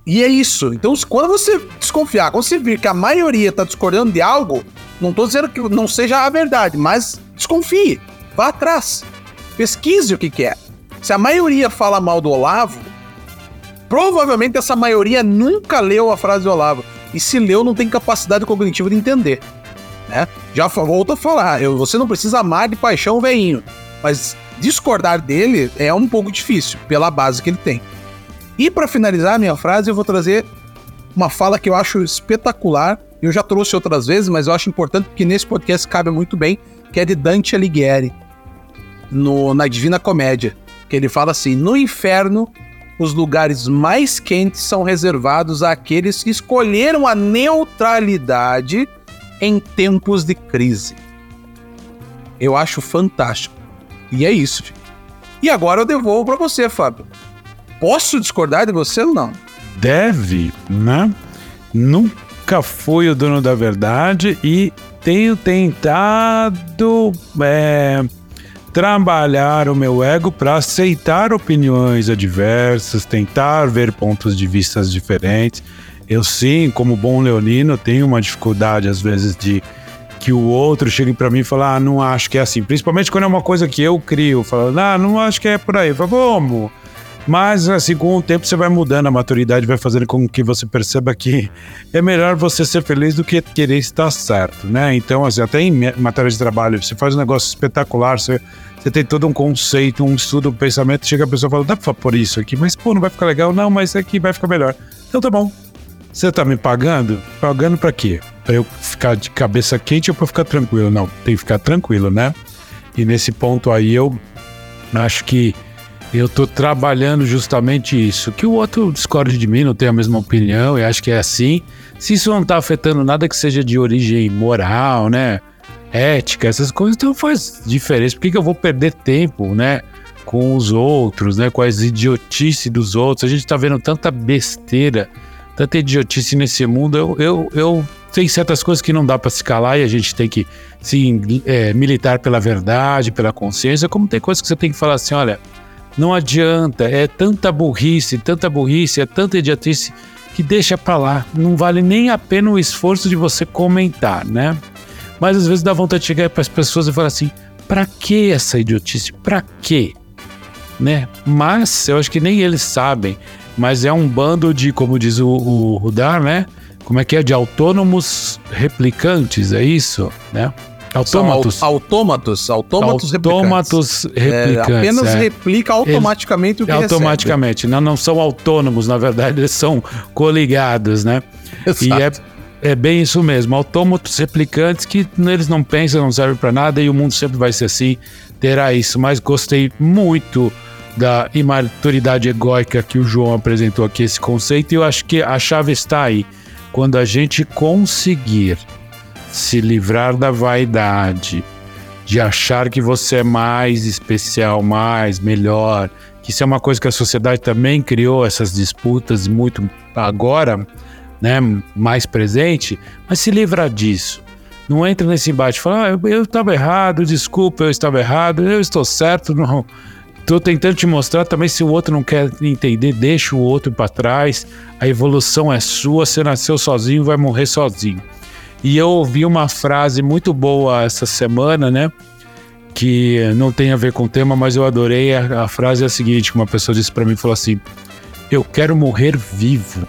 E é isso. Então, quando você desconfiar, quando você vir que a maioria tá discordando de algo, não tô dizendo que não seja a verdade, mas desconfie. Vá atrás. Pesquise o que, que é. Se a maioria fala mal do Olavo, provavelmente essa maioria nunca leu a frase do Olavo. E se leu, não tem capacidade cognitiva de entender. Né? Já volto a falar, eu, você não precisa amar de paixão o veinho. Mas discordar dele é um pouco difícil, pela base que ele tem. E para finalizar a minha frase, eu vou trazer uma fala que eu acho espetacular. Eu já trouxe outras vezes, mas eu acho importante porque nesse podcast cabe muito bem, que é de Dante Alighieri, no, na Divina Comédia, que ele fala assim: "No inferno, os lugares mais quentes são reservados àqueles que escolheram a neutralidade em tempos de crise." Eu acho fantástico. E é isso. E agora eu devolvo para você, Fábio posso discordar de você ou não? Deve, né? Nunca fui o dono da verdade e tenho tentado é, trabalhar o meu ego para aceitar opiniões adversas, tentar ver pontos de vista diferentes. Eu sim, como bom leonino, tenho uma dificuldade às vezes de que o outro chegue para mim e fale, ah, não acho que é assim. Principalmente quando é uma coisa que eu crio, falando, ah, não acho que é por aí. Falo, vamos. Mas, assim, com o tempo você vai mudando, a maturidade vai fazendo com que você perceba que é melhor você ser feliz do que querer estar certo, né? Então, assim, até em matéria de trabalho, você faz um negócio espetacular, você, você tem todo um conceito, um estudo, um pensamento, chega a pessoa e fala, dá pra pôr isso aqui, mas pô, não vai ficar legal? Não, mas aqui vai ficar melhor. Então tá bom. Você tá me pagando? Pagando pra quê? Pra eu ficar de cabeça quente ou pra ficar tranquilo? Não, tem que ficar tranquilo, né? E nesse ponto aí eu acho que eu estou trabalhando justamente isso. Que o outro discorde de mim, não tem a mesma opinião, e acho que é assim. Se isso não está afetando nada que seja de origem moral, né? Ética, essas coisas, então faz diferença. Por que, que eu vou perder tempo, né? Com os outros, né? Com as idiotices dos outros. A gente está vendo tanta besteira, tanta idiotice nesse mundo. Eu, eu, eu certas coisas que não dá para se calar e a gente tem que se é, militar pela verdade, pela consciência, como tem coisas que você tem que falar assim, olha, não adianta, é tanta burrice, tanta burrice, é tanta idiotice que deixa pra lá. Não vale nem a pena o esforço de você comentar, né? Mas às vezes dá vontade de chegar para as pessoas e falar assim: pra que essa idiotice? Pra quê? Né? Mas eu acho que nem eles sabem. Mas é um bando de, como diz o, o Rudar, né? Como é que é? De autônomos replicantes, é isso? Né? Autômatos. autômatos. Autômatos replicantes. replicantes. É, apenas é. replica automaticamente Eles, o que Automaticamente. Recebe. Não, não são autônomos, na verdade, eles são coligados, né? Exato. E é, é bem isso mesmo. Autômatos replicantes que eles não pensam, não servem para nada e o mundo sempre vai ser assim. Terá isso. Mas gostei muito da imaturidade egóica que o João apresentou aqui, esse conceito, e eu acho que a chave está aí. Quando a gente conseguir se livrar da vaidade, de achar que você é mais especial, mais, melhor, isso é uma coisa que a sociedade também criou, essas disputas muito agora, né, mais presente, mas se livrar disso. Não entra nesse embate, fala, ah, eu estava errado, desculpa, eu estava errado, eu estou certo, não. Estou tentando te mostrar também se o outro não quer entender, deixa o outro para trás. A evolução é sua, você nasceu sozinho, vai morrer sozinho. E eu ouvi uma frase muito boa essa semana, né? Que não tem a ver com o tema, mas eu adorei. A, a frase é a seguinte: uma pessoa disse para mim, falou assim: "Eu quero morrer vivo".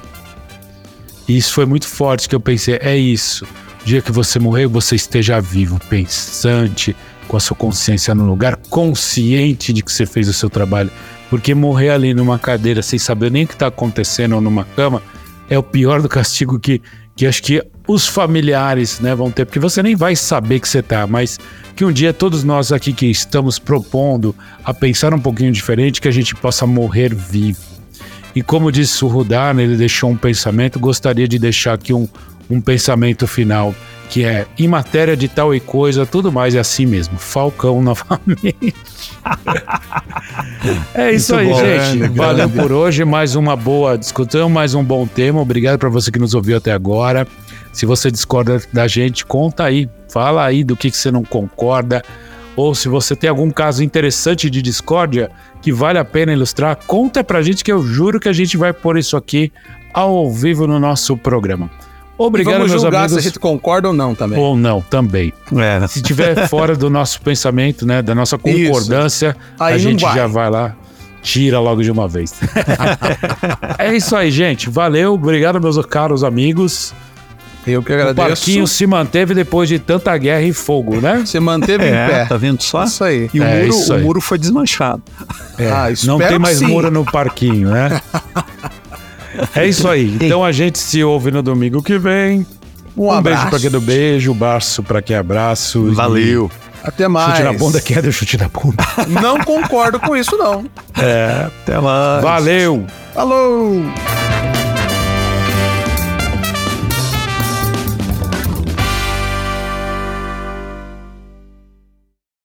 E isso foi muito forte que eu pensei, é isso. O dia que você morrer, você esteja vivo, pensante, com a sua consciência no lugar, consciente de que você fez o seu trabalho. Porque morrer ali numa cadeira sem saber nem o que está acontecendo ou numa cama é o pior do castigo que, que acho que os familiares né, vão ter, porque você nem vai saber que você tá, mas que um dia todos nós aqui que estamos propondo a pensar um pouquinho diferente, que a gente possa morrer vivo. E como disse o Rudar, né, ele deixou um pensamento, gostaria de deixar aqui um, um pensamento final, que é em matéria de tal e coisa, tudo mais é assim mesmo. Falcão novamente. é isso Muito aí, bom, gente. É, Valeu por hoje. Mais uma boa discussão, mais um bom tema. Obrigado para você que nos ouviu até agora. Se você discorda da gente, conta aí. Fala aí do que, que você não concorda. Ou se você tem algum caso interessante de discórdia que vale a pena ilustrar, conta pra gente que eu juro que a gente vai pôr isso aqui ao vivo no nosso programa. Obrigado, e vamos meus julgar amigos. se a gente concorda ou não também. Ou não, também. É. Se tiver fora do nosso pensamento, né, da nossa concordância, a gente vai. já vai lá, tira logo de uma vez. é isso aí, gente. Valeu, obrigado, meus caros amigos. Eu que agradeço. O parquinho se manteve depois de tanta guerra e fogo, né? Se manteve é, em pé. Tá vendo só? Isso aí. E o, é, muro, o muro foi desmanchado. É, ah, não tem mais muro no parquinho, né? É isso aí. Então a gente se ouve no domingo que vem. Um, um beijo pra quem do beijo, braço pra quem abraço. Valeu. Até mais. Chute na bunda, quem é do chute na bunda? Não concordo com isso, não. É. Até mais. Valeu. Falou.